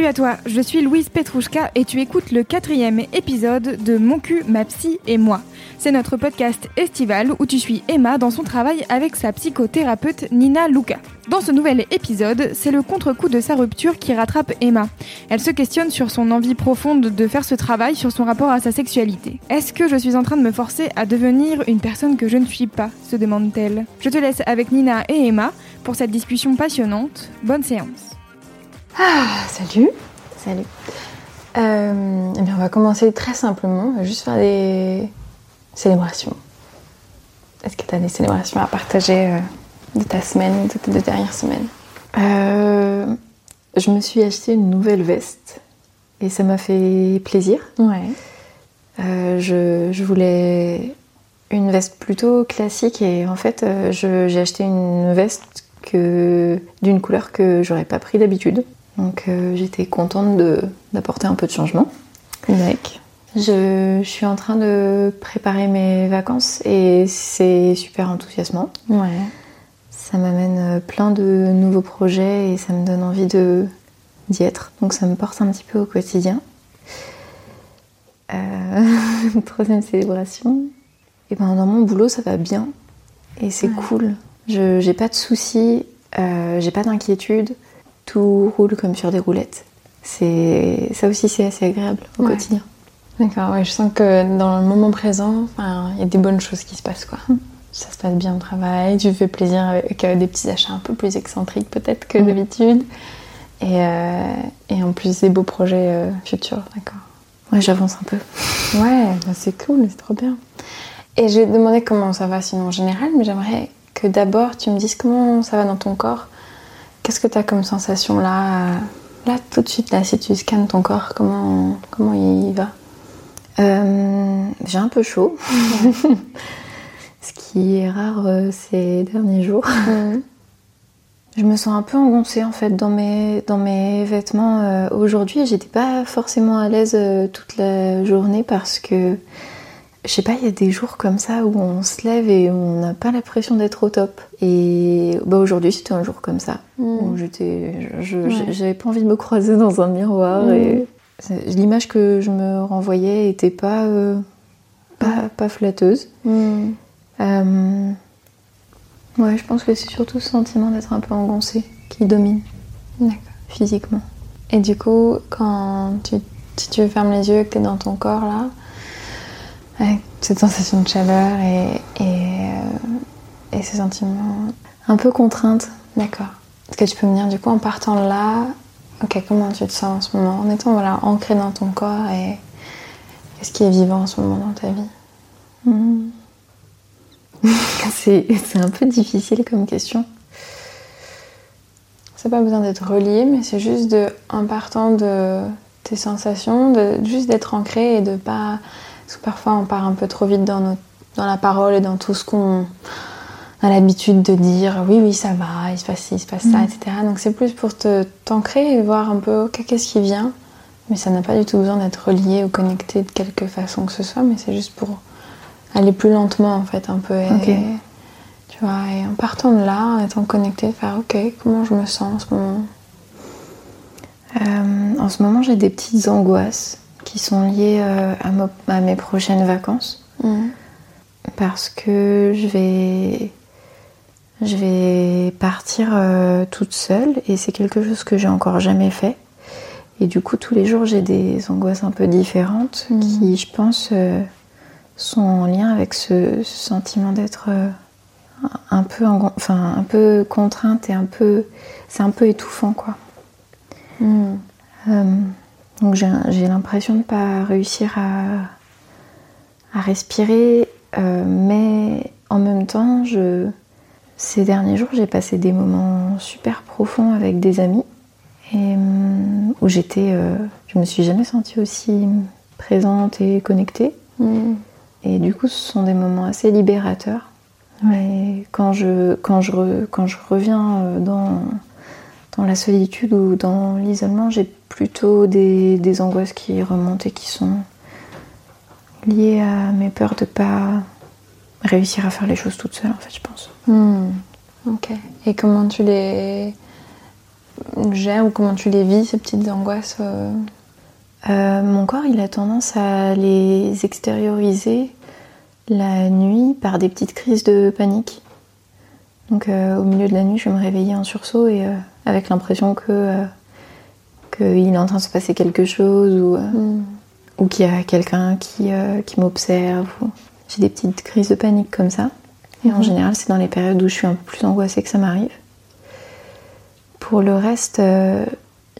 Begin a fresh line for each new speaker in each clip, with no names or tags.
Salut à toi, je suis Louise Petrouchka et tu écoutes le quatrième épisode de Mon cul, ma psy et moi. C'est notre podcast estival où tu suis Emma dans son travail avec sa psychothérapeute Nina Luca. Dans ce nouvel épisode, c'est le contre-coup de sa rupture qui rattrape Emma. Elle se questionne sur son envie profonde de faire ce travail sur son rapport à sa sexualité. Est-ce que je suis en train de me forcer à devenir une personne que je ne suis pas se demande-t-elle. Je te laisse avec Nina et Emma pour cette discussion passionnante. Bonne séance.
Ah, salut. Salut. Euh, eh bien, on va commencer très simplement. On va juste faire des célébrations. Est-ce que tu as des célébrations à partager euh, de ta semaine, de tes deux dernières semaines? Euh, Je me suis acheté une nouvelle veste et ça m'a fait plaisir.
Ouais.
Euh, je, je voulais une veste plutôt classique et en fait, je- j'ai acheté une veste que d'une couleur que j'aurais pas pris d'habitude. Donc euh, j'étais contente de- d'apporter un peu de changement. Je, je suis en train de préparer mes vacances et c'est super enthousiasmant.
Ouais.
Ça m'amène euh, plein de nouveaux projets et ça me donne envie de d'y être. Donc ça me porte un petit peu au quotidien. Euh, troisième célébration. Et ben dans mon boulot ça va bien et c'est cool. Je j'ai pas de soucis, euh, j'ai pas d'inquiétude. Tout roule comme sur des roulettes. C'est ça aussi c'est assez agréable au
Ouais.
quotidien.
D'accord, ouais, je sens que dans le moment présent, il y a des bonnes choses qui se passent, quoi. Ça se passe bien au travail, tu fais plaisir avec euh, des petits achats un peu plus excentriques peut-être que
Mm.
d'habitude. Et, euh, et en plus des beaux projets euh, futurs, d'accord.
Ouais j'avance un peu.
Ouais, bah, c'est cool, c'est trop bien. Et je vais te demander comment ça va sinon en général, mais j'aimerais que d'abord tu me dises comment ça va dans ton corps. Qu'est-ce que tu as comme sensation là euh, Là, tout de suite, là, si tu scannes ton corps, comment, comment il va?
Euh, j'ai un peu chaud. Ce qui est rare euh, ces derniers jours. Je me sens un peu engoncée en fait dans mes, dans mes vêtements. euh, Aujourd'hui, j'étais pas forcément à l'aise toute la journée parce que je sais pas, il y a des jours comme ça où on se lève et on n'a pas l'impression d'être au top. Et bah, aujourd'hui, c'était un jour comme ça où j'étais, je-
Ouais.
j'avais pas envie de me croiser dans un miroir et c'est- l'image que je me renvoyais était pas, euh, pas, pas flatteuse.
Hmm.
Euh, ouais, je pense que c'est surtout ce sentiment d'être un peu engoncé qui domine physiquement.
Et du coup, quand tu, si tu fermes les yeux et que tu es dans ton corps là, avec cette sensation de chaleur et, et, euh, et ces sentiments.
Un peu contrainte.
D'accord. Est-ce que tu peux me dire du coup en partant de là, ok, comment tu te sens en ce moment? En étant voilà, ancré dans ton corps et qu'est-ce qui est vivant en ce moment dans ta vie?
Hmm. c'est c'est un peu difficile comme question.
C'est pas besoin d'être relié, mais c'est juste de, en partant de tes sensations, de juste d'être ancré et de pas. Parce que parfois on part un peu trop vite dans, notre- dans la parole et dans tout ce qu'on a l'habitude de dire. Oui, oui, ça va, il se passe ci, il se passe ça,
Mhm.
etc. Donc c'est plus pour te t'ancrer et voir un peu, ok, qu'est-ce qui vient? Mais ça n'a pas du tout besoin d'être relié ou connecté de quelque façon que ce soit, mais c'est juste pour aller plus lentement en fait, un peu. Et, tu vois, et en partant de là, en étant connecté, faire ok, comment je me sens en ce moment?
Euh, en ce moment, j'ai des petites angoisses qui sont liées euh, à, mo- à mes prochaines vacances. parce que je vais je vais partir euh, toute seule et c'est quelque chose que j'ai encore jamais fait et du coup tous les jours j'ai des angoisses un peu différentes
Mhm.
qui je pense euh, sont en lien avec ce, ce sentiment d'être euh, un peu enfin un peu contrainte et un peu c'est un peu étouffant quoi
Mm.
Euh, donc j'ai l'impression de ne pas réussir à, à respirer, euh, mais en même temps, je... ces derniers jours, j'ai passé des moments super profonds avec des amis et hum, où j'étais, euh, je me suis jamais sentie aussi présente et connectée.
Mm.
Et du coup, ce sont des moments assez libérateurs. Et quand je, quand je, quand je reviens euh, dans, dans la solitude ou dans l'isolement, j'ai plutôt des, des angoisses qui remontent et qui sont liées à mes peurs de pas réussir à faire les choses toute seule, en fait, je pense.
Hmm. Ok. Et comment tu les gères ou comment tu les vis, ces petites angoisses euh?
Euh, mon corps, il a tendance à les extérioriser la nuit par des petites crises de panique. Donc euh, au milieu de la nuit, je vais me réveiller en sursaut et euh, avec l'impression que euh, qu'il est en train de se passer quelque chose ou, euh,
Hmm.
ou qu'il y a quelqu'un qui, euh, qui m'observe. ou- J'ai des petites crises de panique comme ça. Et en
Mhm.
général, c'est dans les périodes où je suis un peu plus angoissée que ça m'arrive. Pour le reste, euh,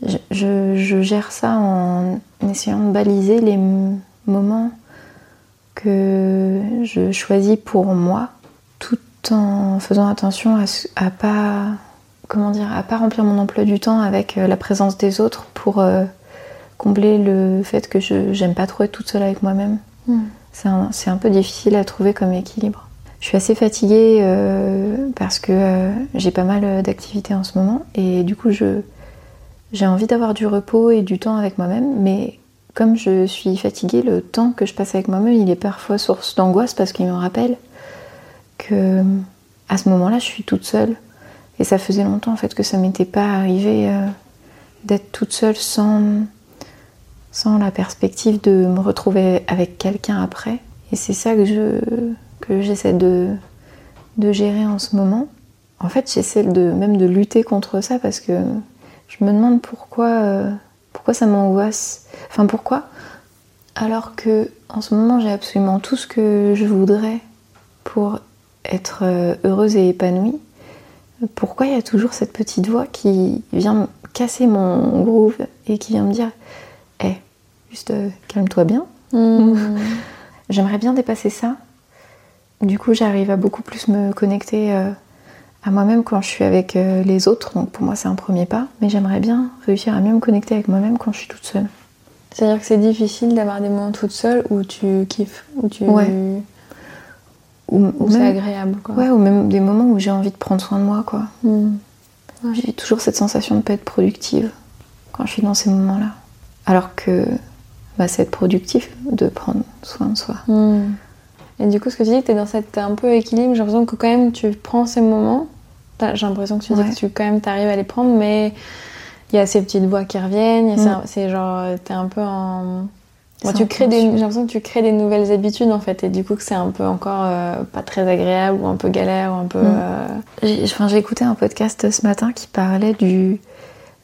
je, je- je gère ça en essayant de baliser les moments que je choisis pour moi, tout en faisant attention à, à pas comment dire à pas remplir mon emploi du temps avec euh, la présence des autres pour euh, combler le fait que je j'aime pas trop être toute seule avec moi-même.
Hmm.
C'est un, peu difficile à trouver comme équilibre. Je suis assez fatiguée euh, parce que euh, j'ai pas mal d'activités en ce moment et du coup je j'ai envie d'avoir du repos et du temps avec moi-même, mais comme je suis fatiguée, le temps que je passe avec moi-même, il est parfois source d'angoisse parce qu'il me rappelle que à ce moment-là, je suis toute seule. Et ça faisait longtemps en fait que ça m'était pas arrivé euh, d'être toute seule sans, la perspective de me retrouver avec quelqu'un après. Et c'est ça que je que j'essaie de, de gérer en ce moment. En fait, j'essaie de même de lutter contre ça parce que je me demande pourquoi, euh, pourquoi ça m'angoisse. Enfin, pourquoi? Alors que en ce moment, j'ai absolument tout ce que je voudrais pour être euh, heureuse et épanouie. Pourquoi il y a toujours cette petite voix qui vient me casser mon groove et qui vient me dire Hé, juste euh, calme-toi bien.
Hmm.
J'aimerais bien dépasser ça. Du coup, j'arrive à beaucoup plus me connecter euh, à moi-même quand je suis avec euh, les autres. Donc pour moi, c'est un premier pas. Mais j'aimerais bien réussir à mieux me connecter avec moi-même quand je suis toute seule.
C'est-à-dire que c'est difficile d'avoir des moments toute seule où tu kiffes, où tu.
Ouais. Ou,
c'est agréable, quoi.
ouais, ou même des moments où j'ai envie de prendre soin de moi. quoi.
Hmm.
J'ai toujours cette sensation de ne pas être productive quand je suis dans ces moments-là. Alors que bah, c'est être productif de prendre soin de soi.
Hmm. Et du coup, ce que tu dis, tu es dans cette un peu équilibre, j'ai l'impression que quand même tu prends ces moments. J'ai l'impression que tu dis
Ouais.
que tu quand même t'arrives à les prendre, mais il y a ces petites voix qui reviennent.
Mm.
ces- C'est genre, t'es un peu en. Bon, tu crées des, j'ai l'impression que tu crées des nouvelles habitudes en fait, et du coup que c'est un peu encore euh, pas très agréable ou un peu galère ou un peu.
Mm.
euh,
J'ai enfin, j'ai écouté un podcast ce matin qui parlait du,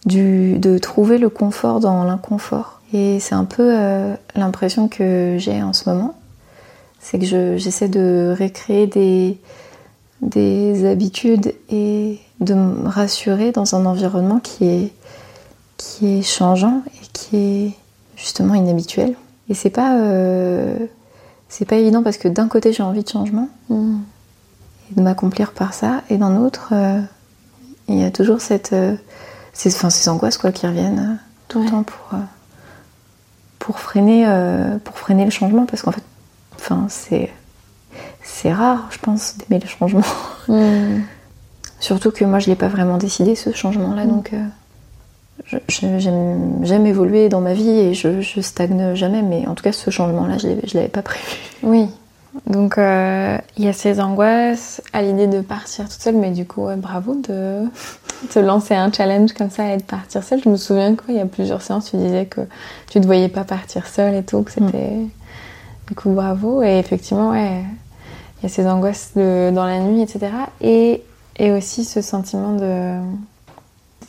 du, de trouver le confort dans l'inconfort. Et c'est un peu euh, l'impression que j'ai en ce moment. C'est que je- j'essaie de récréer des, des habitudes et de me rassurer dans un environnement qui est, qui est changeant et qui est justement inhabituel. Et c'est pas, euh, c'est pas évident parce que d'un côté j'ai envie de changement,
hmm.
et de m'accomplir par ça. Et d'un autre, euh, il y a toujours cette, euh, ces, angoisses quoi, qui reviennent tout
Ouais.
le temps pour, pour, freiner, pour freiner le changement. Parce qu'en fait, enfin, c'est, c'est rare, je pense, d'aimer le changement.
Hmm.
Surtout que moi, je ne l'ai pas vraiment décidé, ce changement-là.
Mm.
Donc, j'aime, évoluer dans ma vie et je, je stagne jamais. Mais en tout cas, ce changement-là, je ne l'avais pas prévu.
Oui. Donc euh, il y a ces angoisses à l'idée de partir toute seule, mais du coup, ouais, bravo de te lancer un challenge comme ça et de partir seule. Je me souviens qu'il y a plusieurs séances, tu disais que tu ne te voyais pas partir seule et tout, que c'était. Du coup, bravo. Et effectivement, ouais, il y a ces angoisses de- dans la nuit, etc. Et, et aussi ce sentiment de.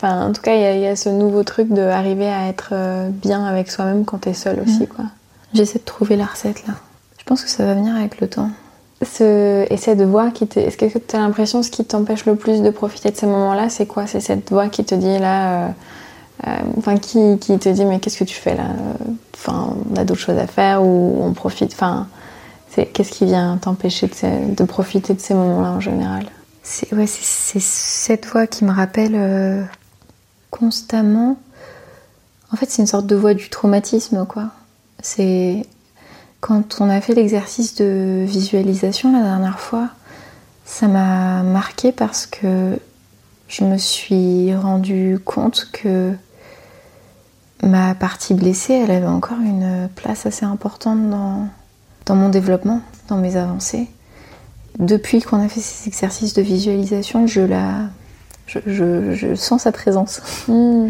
Enfin, en tout cas, il y, a- il y a ce nouveau truc d'arriver à être euh, bien avec soi-même quand t'es seule aussi, quoi.
J'essaie de trouver la recette là. Je pense que ça va venir avec le temps.
ce essai de voix qui te... Est-ce que tu as l'impression ce qui t'empêche le plus de profiter de ces moments-là, c'est quoi? C'est cette voix qui te dit là... euh, euh, Enfin, qui, qui te dit mais qu'est-ce que tu fais là? Enfin, on a d'autres choses à faire ou on profite... Enfin, Qu'est-ce qui vient t'empêcher de, de, profiter de ces moments-là en général?
C'est ouais, cette voix qui me rappelle euh, constamment. En fait, c'est une sorte de voix du traumatisme, quoi. C'est quand on a fait l'exercice de visualisation la dernière fois, ça m'a marqué parce que je me suis rendu compte que ma partie blessée, elle avait encore une place assez importante dans, dans mon développement, dans mes avancées. Depuis qu'on a fait ces exercices de visualisation, je la, je, sens sa présence. Hmm.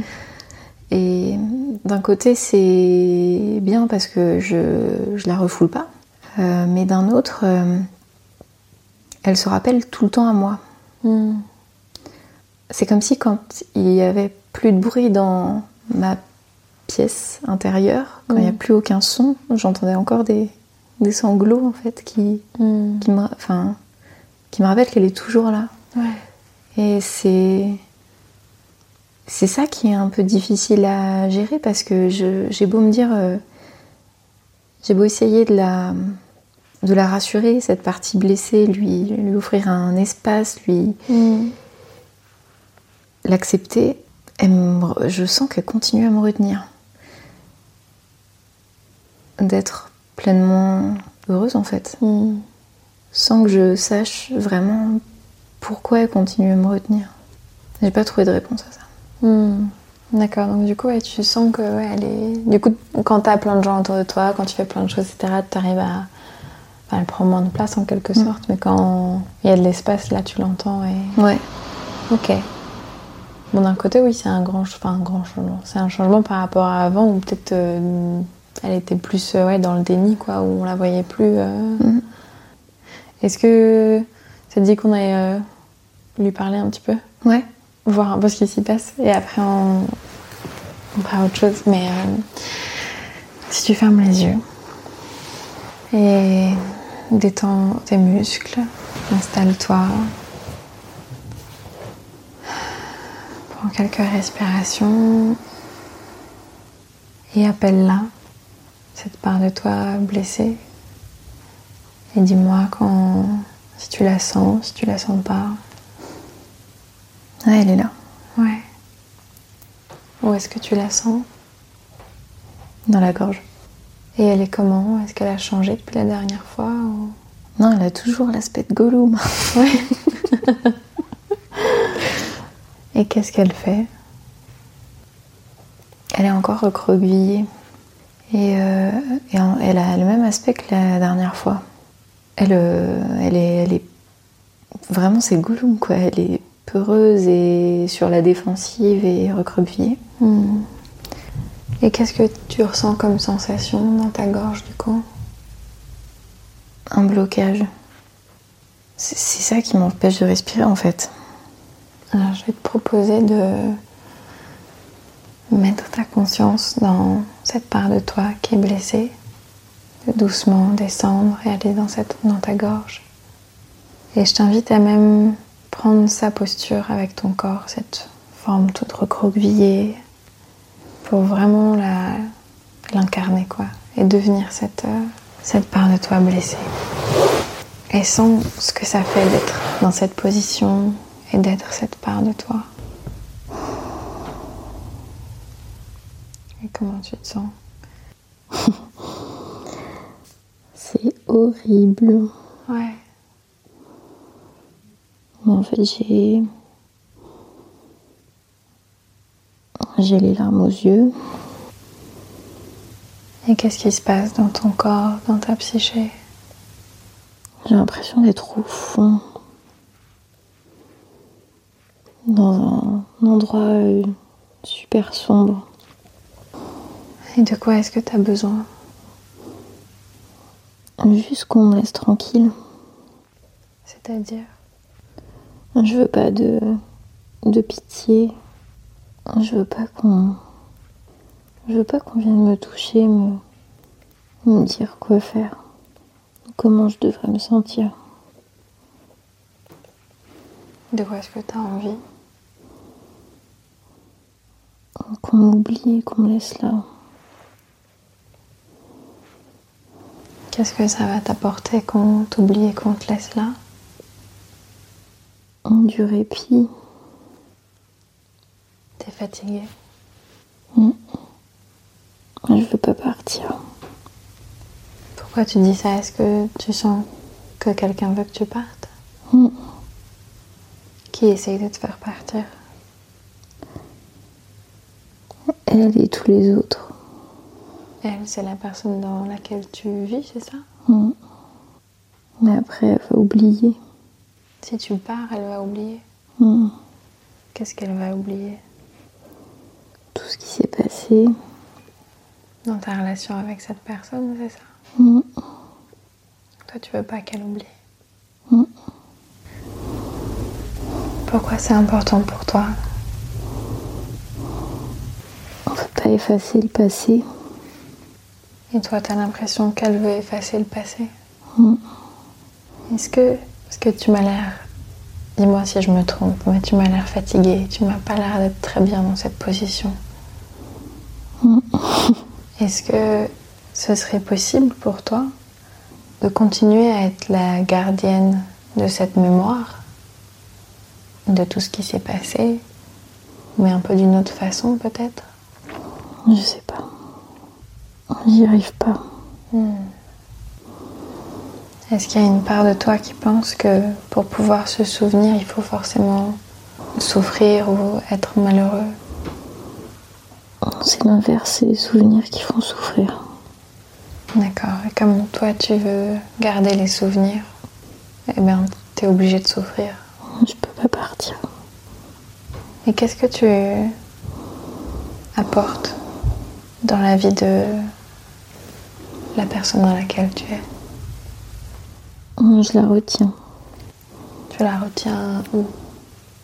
Et d'un côté, c'est bien parce que je, ne la refoule pas, euh, mais d'un autre, euh, elle se rappelle tout le temps à moi. Hmm. C'est comme si quand il y avait plus de bruit dans ma pièce intérieure, quand il n'y a hmm. plus aucun son, j'entendais encore des, des, sanglots en fait qui, qui, me, enfin, qui me rappellent qu'elle est toujours là. Et c'est c'est ça qui est un peu difficile à gérer parce que j'ai beau me dire, euh, j'ai beau essayer de la, de la rassurer, cette partie blessée, lui, lui offrir un espace, lui mm. l'accepter, je sens qu'elle continue à me retenir. D'être pleinement heureuse en fait, mm. sans que je sache vraiment pourquoi elle continue à me retenir? J'ai pas trouvé de réponse à ça.
Hmm. D'accord, donc du coup, tu sens que elle est. Du coup, quand tu as plein de gens autour de toi, quand tu fais plein de choses, etc., tu arrives à. elle prend moins de place en quelque hmm. sorte, mais quand il y a de l'espace, là, tu l'entends et.
Ouais.
Ok. Bon, d'un côté, oui, c'est un grand, enfin, un grand changement. C'est un changement par rapport à avant où peut-être euh, elle était plus euh, ouais, dans le déni, quoi, où on la voyait plus. Euh. Hmm. Est-ce que ça te dit qu'on aille lui parler un petit peu?
Ouais
voir un peu ce qui s'y passe et après on, on fera autre chose. Mais euh, si tu fermes les yeux et détends tes muscles, installe-toi. Prends quelques respirations et appelle-la, cette part de toi blessée. Et dis-moi quand, si tu la sens, si tu la sens pas.
Ah, elle est là.
Ouais. Où est-ce que tu la sens?
Dans la gorge.
Et elle est comment? Est-ce qu'elle a changé depuis la dernière fois
Non, elle a toujours l'aspect de Gollum.
Ouais. Et qu'est-ce qu'elle fait?
Elle est encore recroquevillée. Et, euh, elle a le même aspect que la dernière fois. Elle, euh, elle, est, elle est. Vraiment, c'est Gollum, quoi. Elle est peureuse et sur la défensive et recroquevillée. Hmm.
Et qu'est-ce que tu ressens comme sensation dans ta gorge du coup?
Un blocage. C'est ça qui m'empêche de respirer en fait.
Alors je vais te proposer de mettre ta conscience dans cette part de toi qui est blessée, doucement descendre et aller dans, cette, dans ta gorge. Et je t'invite à même prendre sa posture avec ton corps, cette forme toute recroquevillée, pour vraiment l'incarner quoi, et devenir cette, euh, cette part de toi blessée. Et sans ce que ça fait d'être dans cette position et d'être cette part de toi. Et comment tu te sens
C'est horrible.
Ouais
en fait, j'ai. J'ai les larmes aux yeux.
Et qu'est-ce qui se passe dans ton corps, dans ta psyché?
J'ai l'impression d'être au fond. Dans un endroit euh, super sombre.
Et de quoi est-ce que tu as besoin?
Juste qu'on me laisse tranquille.
C'est-à-dire
je veux pas de, de pitié. Je veux pas qu'on. Je veux pas qu'on vienne me toucher, me, me dire quoi faire. Comment je devrais me sentir.
De quoi est-ce que tu as envie?
Qu'on m'oublie, qu'on me laisse là.
Qu'est-ce que ça va t'apporter qu'on t'oublie et qu'on te laisse là?
Du répit.
T'es fatiguée?
Mm. Je veux pas partir.
Pourquoi tu dis ça? Est-ce que tu sens que quelqu'un veut que tu partes?
Mm.
Qui essaye de te faire partir?
Elle et tous les autres.
Elle, c'est la personne dans laquelle tu vis, c'est ça?
Mm. Mais après, elle va oublier.
Si tu pars, elle va oublier.
Mm.
Qu'est-ce qu'elle va oublier?
Tout ce qui s'est passé.
dans ta relation avec cette personne, c'est ça?
Mm.
Toi, tu veux pas qu'elle oublie? Pourquoi c'est important pour toi?
On peut pas effacer le passé.
Et toi, t'as l'impression qu'elle veut effacer le passé
Mm.
Est-ce que, est-ce que tu m'as l'air, dis-moi si je me trompe, mais tu m'as l'air fatiguée, tu m'as pas l'air d'être très bien dans cette position.
Mm.
Est-ce que ce serait possible pour toi de continuer à être la gardienne de cette mémoire, de tout ce qui s'est passé, mais un peu d'une autre façon peut-être?
Je sais pas. J'y arrive pas.
Est-ce qu'il y a une part de toi qui pense que pour pouvoir se souvenir, il faut forcément souffrir ou être malheureux?
C'est l'inverse, c'est les souvenirs qui font souffrir.
D'accord. Et comme toi, tu veux garder les souvenirs, eh bien, tu es obligé de souffrir.
Je peux pas partir.
Et qu'est-ce que tu apportes dans la vie de la personne dans laquelle tu es
Je la retiens.
Tu la retiens où?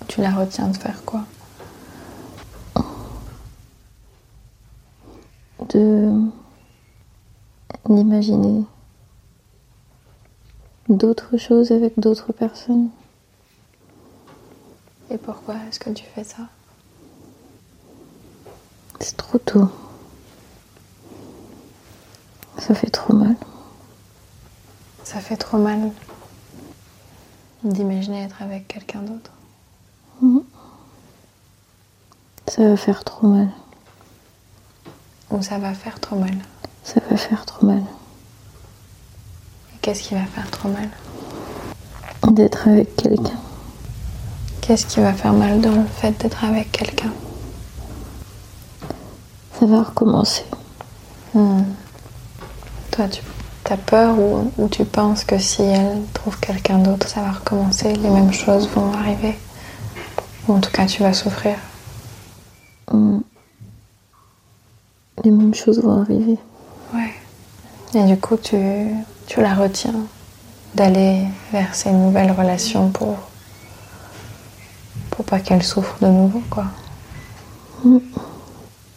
Tu la retiens de faire quoi?
De d'imaginer d'autres choses avec d'autres personnes.
Et pourquoi est-ce que tu fais ça?
C'est trop tôt. Ça fait trop mal.
Ça fait trop mal d'imaginer être avec quelqu'un d'autre.
Ça va faire trop mal.
Ou ça va faire trop mal.
Ça va faire trop mal.
Et qu'est-ce qui va faire trop mal?
D'être avec quelqu'un.
Qu'est-ce qui va faire mal dans le fait d'être avec quelqu'un?
Ça va recommencer.
Hmm. Toi, tu as peur ou, ou tu penses que si elle trouve quelqu'un d'autre, ça va recommencer, les mêmes choses vont arriver? Ou en tout cas, tu vas souffrir?
Hmm. Les mêmes choses vont arriver.
Ouais. Et du coup, tu, tu la retiens d'aller vers ces nouvelles relations pour, pour pas qu'elle souffre de nouveau, quoi?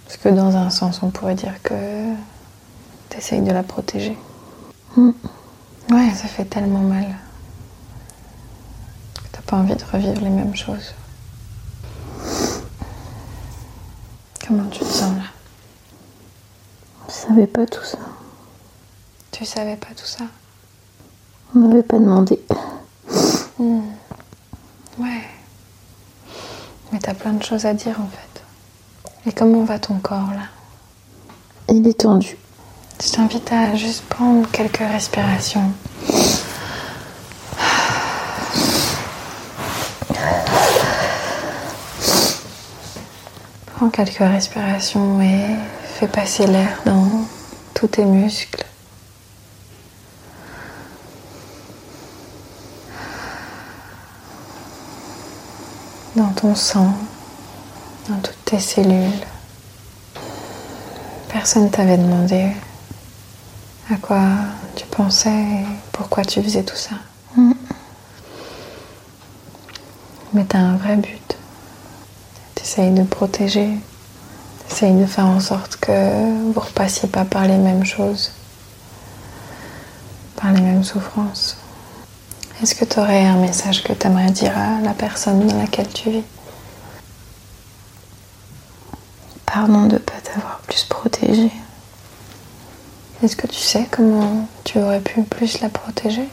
Parce que dans un sens, on pourrait dire que tu essayes de la protéger. Ouais, ça fait tellement mal. T'as pas envie de revivre les mêmes choses. Comment tu te sens là?
Je savais pas tout ça.
Tu savais pas tout ça?
On m'avait pas demandé.
Ouais. Mais t'as plein de choses à dire en fait. Et comment va ton corps là?
Il est tendu.
Je t'invite à juste prendre quelques respirations. Prends quelques respirations et fais passer l'air dans tous tes muscles. Dans ton sang, dans toutes tes cellules. Personne t'avait demandé à quoi tu pensais et pourquoi tu faisais tout ça? Mais tu as un vrai but. Tu essayes de protéger, tu essayes de faire en sorte que vous ne repassiez pas par les mêmes choses, par les mêmes souffrances. Est-ce que tu aurais un message que tu aimerais dire à la personne dans laquelle tu vis?
Pardon de pas t'avoir plus protégé.
Est-ce que tu sais comment tu aurais pu plus la protéger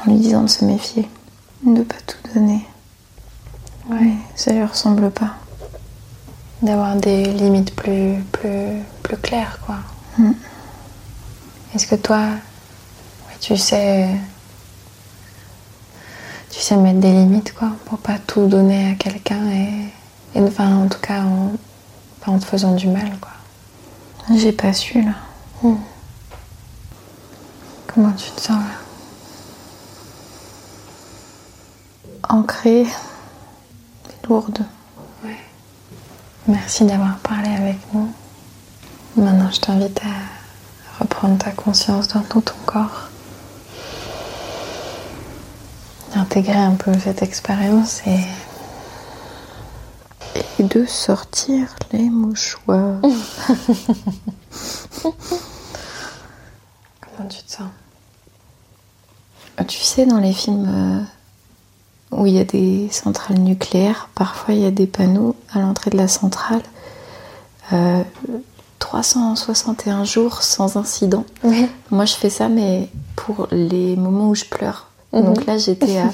En lui disant de se méfier, de pas tout donner. Ouais, ça lui ressemble pas.
D'avoir des limites plus, plus, plus claires, quoi.
Mm.
Est-ce que toi, tu sais. Tu sais mettre des limites, quoi, pour pas tout donner à quelqu'un et, et. Enfin, en tout cas, en, pas en te faisant du mal, quoi?
J'ai pas su, là.
Mm. Comment tu te sens là?
Ancrée, lourde.
Ouais. Merci d'avoir parlé avec nous. Maintenant, je t'invite à reprendre ta conscience dans tout ton corps. Intégrer un peu cette expérience et
Et de sortir les mouchoirs.
comment tu te sens
Tu sais, dans les films euh, où il y a des centrales nucléaires, parfois il y a des panneaux à l'entrée de la centrale. euh, 361 jours sans incident. Moi, je fais ça, mais pour les moments où je pleure.
Mhm.
Donc là, j'étais à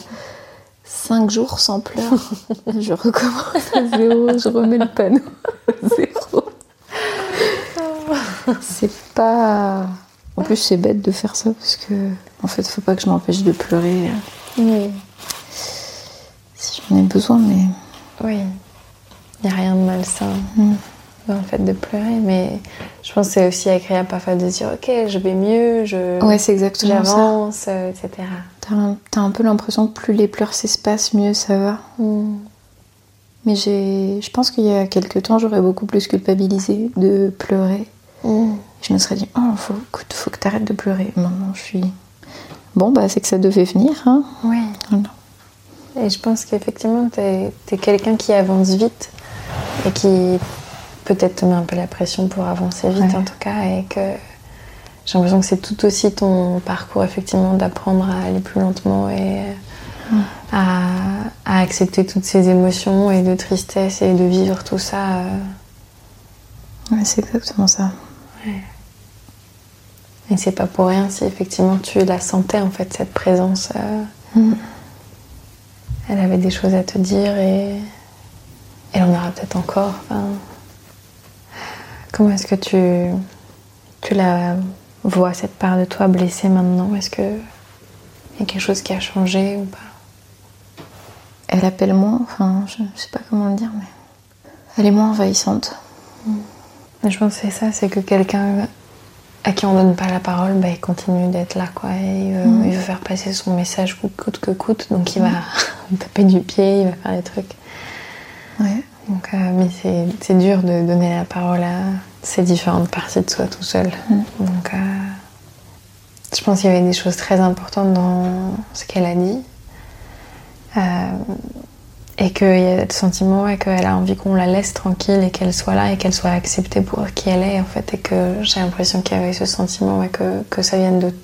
5 jours sans pleurs. je recommence à zéro, je remets le panneau à zéro. C'est pas. En plus, c'est bête de faire ça parce que, en fait, faut pas que je m'empêche de pleurer
Oui.
si j'en ai besoin, mais.
Oui. Il n'y a rien de malsain
Mm.
dans le fait de pleurer, mais je pense que c'est aussi agréable parfois de dire ok, je vais mieux, je
Ouais, c'est exactement
j'avance, euh, etc.
T'as un, peu l'impression que plus les pleurs s'espacent, mieux ça va.
Mm.
Mais j'ai, je pense qu'il y a quelques temps, j'aurais beaucoup plus culpabilisé de pleurer.
Mm.
Je me serais dit, oh, faut, écoute, faut que t'arrêtes de pleurer. Maintenant, je suis. Bon, bah, c'est que ça devait venir, hein.
Oui.
Voilà.
Et je pense qu'effectivement, tu es, quelqu'un qui avance vite et qui peut-être te met un peu la pression pour avancer vite
Ouais.
en tout cas. Et que j'ai l'impression que c'est tout aussi ton parcours, effectivement, d'apprendre à aller plus lentement et à, à accepter toutes ces émotions et de tristesse et de vivre tout ça. euh,
Ouais, c'est exactement ça.
Et c'est pas pour rien si effectivement tu la sentais en fait, cette présence. euh,
Mm.
Elle avait des choses à te dire et elle en aura peut-être encore. enfin. Comment est-ce que tu, tu la vois, cette part de toi blessée maintenant? Est-ce qu'il y a quelque chose qui a changé ou pas?
Elle appelle moins, enfin, je, je sais pas comment le dire, mais. Elle est moins envahissante.
Je pense que c'est ça, c'est que quelqu'un à qui on donne pas la parole, bah, il continue d'être là, quoi. Et veut,
Mhm.
il veut faire passer son message coûte, que coûte, donc il va taper du pied, il va faire des trucs.
Ouais.
Donc, euh, mais c'est, c'est dur de donner la parole à ces différentes parties de soi tout seul.
Mm.
Donc, euh, je pense qu'il y avait des choses très importantes dans ce qu'elle a dit. Et qu'il y a le sentiment et qu'elle a envie qu'on la laisse tranquille et qu'elle soit là et qu'elle soit acceptée pour qui elle est en fait. Et que j'ai l'impression qu'il y avait ce sentiment et que, que ça vienne de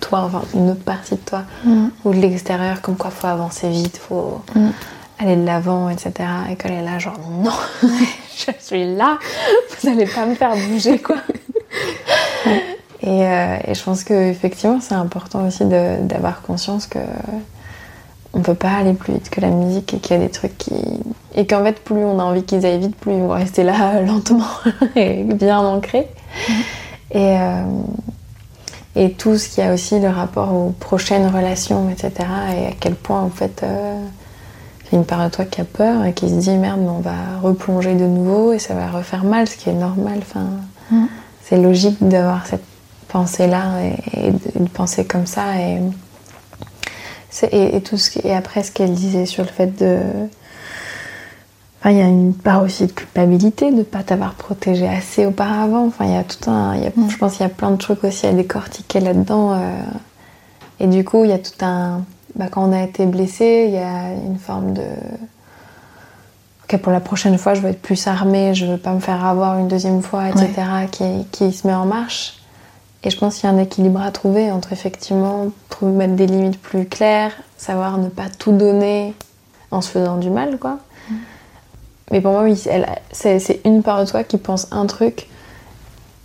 toi, enfin une autre partie de toi
Mm.
ou de l'extérieur, comme quoi faut avancer vite, faut
Mm.
aller de l'avant, etc. Et qu'elle est là, genre non, je suis là, vous allez pas me faire bouger, quoi. et, euh, et je pense que effectivement, c'est important aussi d'avoir conscience que on peut pas aller plus vite que la musique et qu'il y a des trucs qui et qu'en fait, plus on a envie qu'ils aillent vite, plus ils vont rester là lentement et bien ancrés. Et euh, et tout ce qui a aussi le rapport aux prochaines relations, etc. Et à quel point, en fait, euh, il y a une part de toi qui a peur et qui se dit merde, mais on va replonger de nouveau et ça va refaire mal, ce qui est normal. Enfin,
Mm.
C'est logique d'avoir cette pensée-là et, et de penser comme ça. Et, et, et tout ce qui- et après, ce qu'elle disait sur le fait de. Enfin, il y a une part aussi de culpabilité de ne pas t'avoir protégé assez auparavant. Enfin, il y a tout un. il y a-
Mm.
Je pense qu'il y a plein de trucs aussi à décortiquer là-dedans. euh, et du coup, il y a tout un. Bah, quand on a été blessé, il y a une forme de. Ok, pour la prochaine fois, je veux être plus armée, je veux pas me faire avoir une deuxième fois, etc., qui, qui se met en marche. Et je pense qu'il y a un équilibre à trouver entre effectivement trouver, mettre des limites plus claires, savoir ne pas tout donner en se faisant du mal, quoi. Mais pour moi, oui, c'est une part de toi qui pense un truc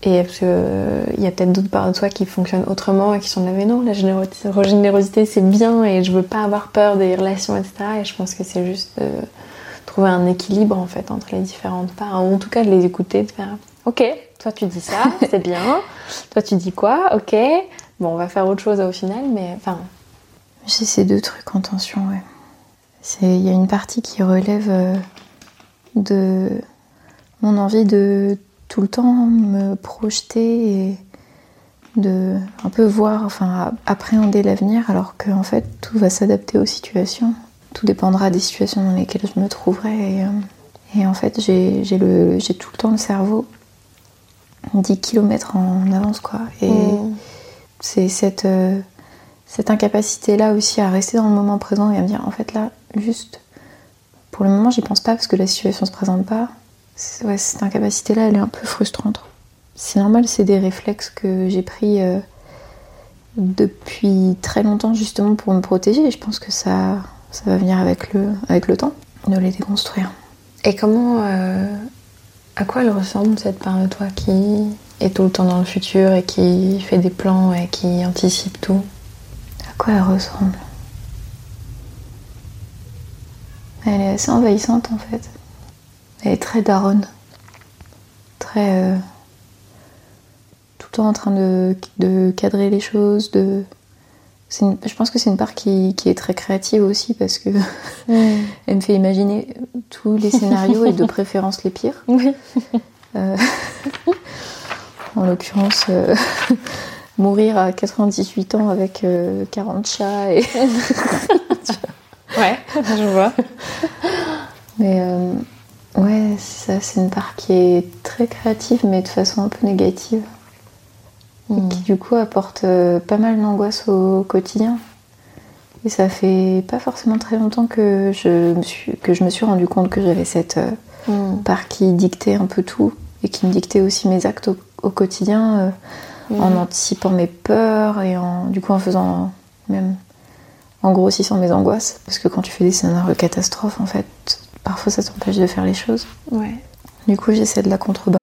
Et parce qu'il y a peut-être d'autres parts de toi qui fonctionnent autrement et qui sont là, mais non, la générosité c'est bien et je veux pas avoir peur des relations, etc. Et je pense que c'est juste de trouver un équilibre en fait entre les différentes parts. En tout cas, de les écouter, de faire Ok, toi tu dis ça, c'est bien. Toi tu dis quoi? Ok. Bon, on va faire autre chose au final, mais enfin.
J'ai ces deux trucs en tension, ouais. Il y a une partie qui relève euh, de mon envie de tout le temps me projeter et de un peu voir, enfin appréhender l'avenir, alors qu'en en fait tout va s'adapter aux situations. Tout dépendra des situations dans lesquelles je me trouverai. Et, euh, en fait, j'ai tout le temps le cerveau 10 km en avance, quoi. Et mmh. c'est cette, euh, cette incapacité-là aussi à rester dans le moment présent et à me dire, en fait, là, juste, pour le moment, j'y pense pas parce que la situation se présente pas ouais, cette incapacité-là, elle est un peu frustrante. C'est normal, c'est des réflexes que j'ai pris euh, depuis très longtemps justement pour me protéger. Et je pense que ça, ça va venir avec le, avec le temps de les déconstruire.
Et comment, euh, à quoi elle ressemble cette part de toi qui est tout le temps dans le futur et qui fait des plans et qui anticipe tout?
À quoi elle ressemble? Elle est assez envahissante en fait. Elle est très daronne. Très. Euh, tout le temps en train de, cadrer les choses. De, je pense que c'est une part qui, est très créative aussi parce que elle me fait imaginer tous les scénarios et de préférence les pires.
Oui.
Euh, en l'occurrence, euh, mourir à 98 ans avec 40 chats et.
ouais, je vois.
Mais Ouais, ça, c'est une part qui est très créative, mais de façon un peu négative. Et hmm. qui, du coup, apporte euh, pas mal d'angoisse au quotidien. Et ça fait pas forcément très longtemps que je me suis, que je me suis rendu compte que j'avais cette euh, hmm. part qui dictait un peu tout et qui me dictait aussi mes actes au, quotidien euh, hmm. en anticipant mes peurs et en, du coup, en faisant même en grossissant mes angoisses. Parce que quand tu fais des scénarios catastrophes, en fait, parfois ça t'empêche de faire les choses.
Ouais.
Du coup, j'essaie de la contrebattre.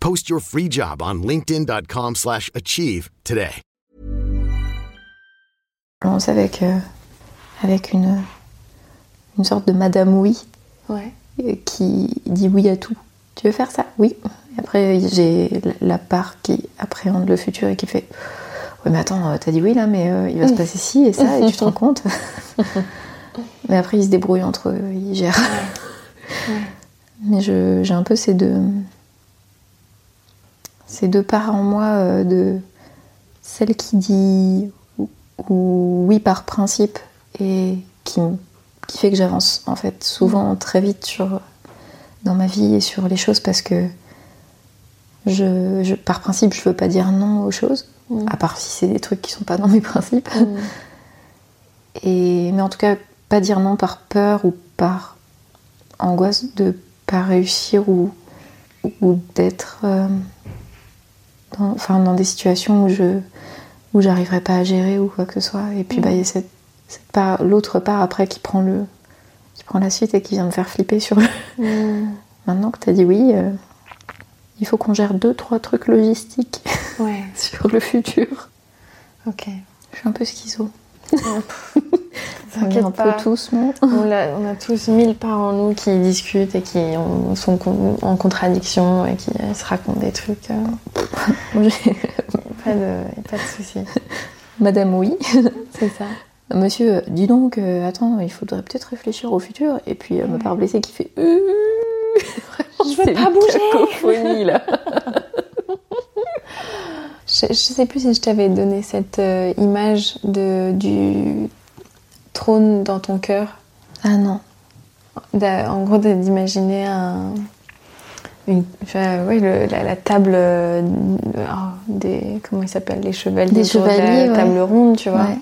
Post your free job on linkedin.com slash achieve today.
On avec, euh, avec une, une sorte de Madame Oui
ouais.
Euh, qui dit oui à tout. Tu veux faire ça? Oui. Et après, j'ai la part qui appréhende le futur et qui fait Oui, mais attends, euh, t'as dit oui là, mais il va se passer ci et ça, et tu te rends compte? Mais après, ils se débrouillent entre eux, ils gèrent. Ouais. Ouais. Mais j'ai un peu ces deux, ces deux parts en moi euh, de celle qui dit oui par principe et qui, qui fait que j'avance en fait souvent très vite sur, dans ma vie et sur les choses parce que je, par principe je veux pas dire non aux choses, mm. à part si c'est des trucs qui sont pas dans mes principes. Mm. Et, mais en tout cas, pas dire non par peur ou par angoisse de pas réussir ou, ou d'être euh, dans, enfin, dans des situations où je où j'arriverai pas à gérer ou quoi que ce soit. Et puis bah, il y a cette, part, l'autre part après qui prend le qui prend la suite et qui vient me faire flipper sur le... Mm. Maintenant que tu as dit oui, euh, il faut qu'on gère deux, trois trucs logistiques
ouais.
sur le futur.
Ok.
Je suis un peu schizo.
T'inquiète pas. tous, non on, a, tous mille parts en nous qui discutent et qui sont en contradiction et qui se racontent des trucs. Euh. pas de, pas de soucis.
Madame, oui.
C'est ça.
Monsieur, dis donc, euh, attends, il faudrait peut-être réfléchir au futur. Et puis, euh, ma part blessée qui fait.
Je veux pas bouger.
là.
je, je, sais plus si je t'avais donné cette image de, du trône dans ton cœur?
Ah non.
En gros, d'imaginer un, une, enfin, ouais, le- la, la table euh, oh, des. Comment ils s'appellent Les chevaliers.
Des
la
chevaliers, ouais.
table ronde, tu vois.
Ouais.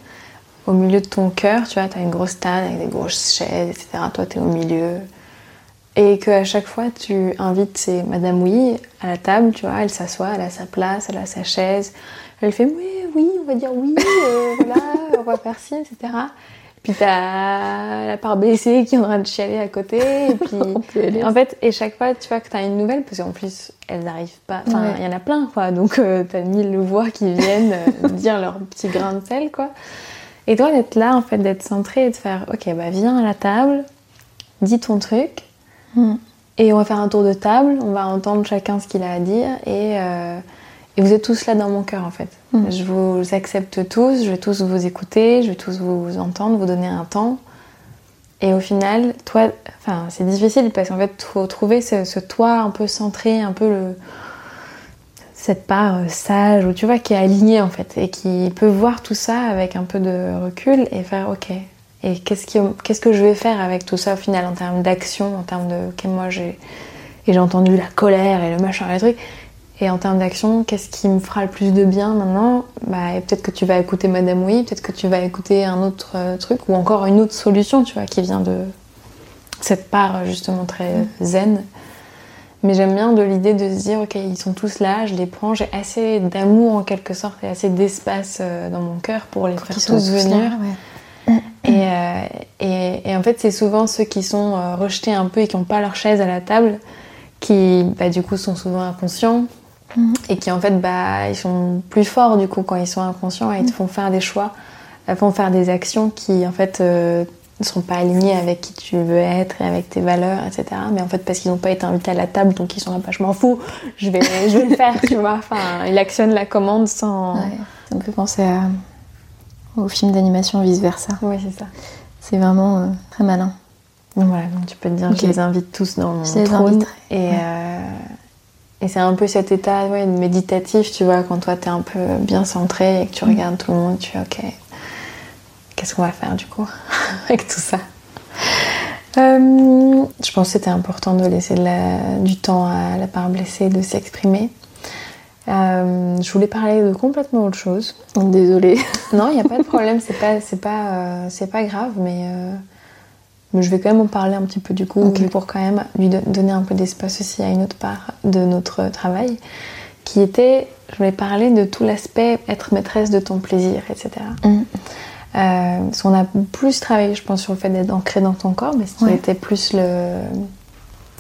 Au milieu de ton cœur, tu vois, t'as une grosse table avec des grosses chaises, etc. Toi, t'es au milieu. Et qu'à chaque fois, tu invites ces Madame Oui à la table, tu vois, elle s'assoit, elle a sa place, elle a sa chaise. Elle fait oui, oui, on va dire oui, euh, voilà, on va faire ci, etc. Puis t'as la part blessée qui est en train de chialer à côté. Et puis, en fait, et chaque fois, tu vois que t'as une nouvelle, parce qu'en plus, elles n'arrivent pas. Enfin, il
Ouais.
y en a plein, quoi. Donc, euh, t'as mille voix qui viennent euh, dire leur petit grain de sel, quoi. Et toi, d'être là, en fait, d'être centré et de faire, ok, bah viens à la table, dis ton truc,
Mm.
et on va faire un tour de table, on va entendre chacun ce qu'il a à dire, et, euh, et vous êtes tous là dans mon cœur, en fait.
Mm.
Je vous accepte tous, je vais tous vous écouter, je vais tous vous entendre, vous donner un temps. Et au final, toi, enfin, c'est difficile parce qu'en fait, faut trouver ce, toi un peu centré, un peu le, cette part euh, sage, ou tu vois, qui est alignée en fait, et qui peut voir tout ça avec un peu de recul et faire ok. Et qu'est-ce, qu'est-ce que je vais faire avec tout ça au final en termes d'action, en termes de. Ok, moi j'ai, et j'ai entendu la colère et le machin, et le truc. Et en termes d'action, qu'est-ce qui me fera le plus de bien maintenant? Bah, Peut-être que tu vas écouter Madame Oui, peut-être que tu vas écouter un autre euh, truc, ou encore une autre solution, tu vois, qui vient de cette part euh, justement très euh, zen. Mais j'aime bien de l'idée de se dire, ok, ils sont tous là, je les prends, j'ai assez d'amour en quelque sorte et assez d'espace dans mon cœur pour les faire tous
là,
venir.
ouais.
Et, euh, et, et en fait, c'est souvent ceux qui sont rejetés un peu et qui n'ont pas leur chaise à la table qui, bah, du coup, sont souvent inconscients Et qui, en fait, bah, ils sont plus forts, du coup, quand ils sont inconscients et ils te font faire des choix, euh, font faire des actions qui, en fait, euh, ne sont pas alignées avec qui tu veux être et avec tes valeurs, etc. Mais en fait, parce qu'ils n'ont pas été invités à la table, donc ils sont là, bah, je m'en fous, je vais, je vais le faire, tu vois. Enfin, il actionne la commande sans.
Ouais. Ça me fait penser à- au film d'animation Vice Versa.
Oui, c'est ça.
C'est vraiment euh, très malin.
Donc voilà, donc tu peux te dire,
Ok.
je les invite tous dans mon
Je les
trône.
inviterai,
Et,
ouais.
euh, et c'est un peu cet état ouais, méditatif, tu vois, quand toi t'es un peu bien centré et que tu
Mm.
regardes tout le monde, tu fais ok, qu'est-ce qu'on va faire du coup avec tout ça? Euh, Je pense que c'était important de laisser de la- du temps à la part blessée de s'exprimer. Euh, je voulais parler de complètement autre chose.
Désolée.
Non, il n'y a pas de problème, c'est pas, c'est pas, euh, c'est pas grave, mais, mais je vais quand même en parler un petit peu du coup, pour quand même lui do- donner un peu d'espace aussi à une autre part de notre travail, qui était, je voulais parler de tout l'aspect être maîtresse de ton plaisir, etc.
Mm.
Euh, parce qu'on a plus travaillé, je pense, sur le fait d'être ancré dans ton corps, mais ce qui
Ouais.
était plus le,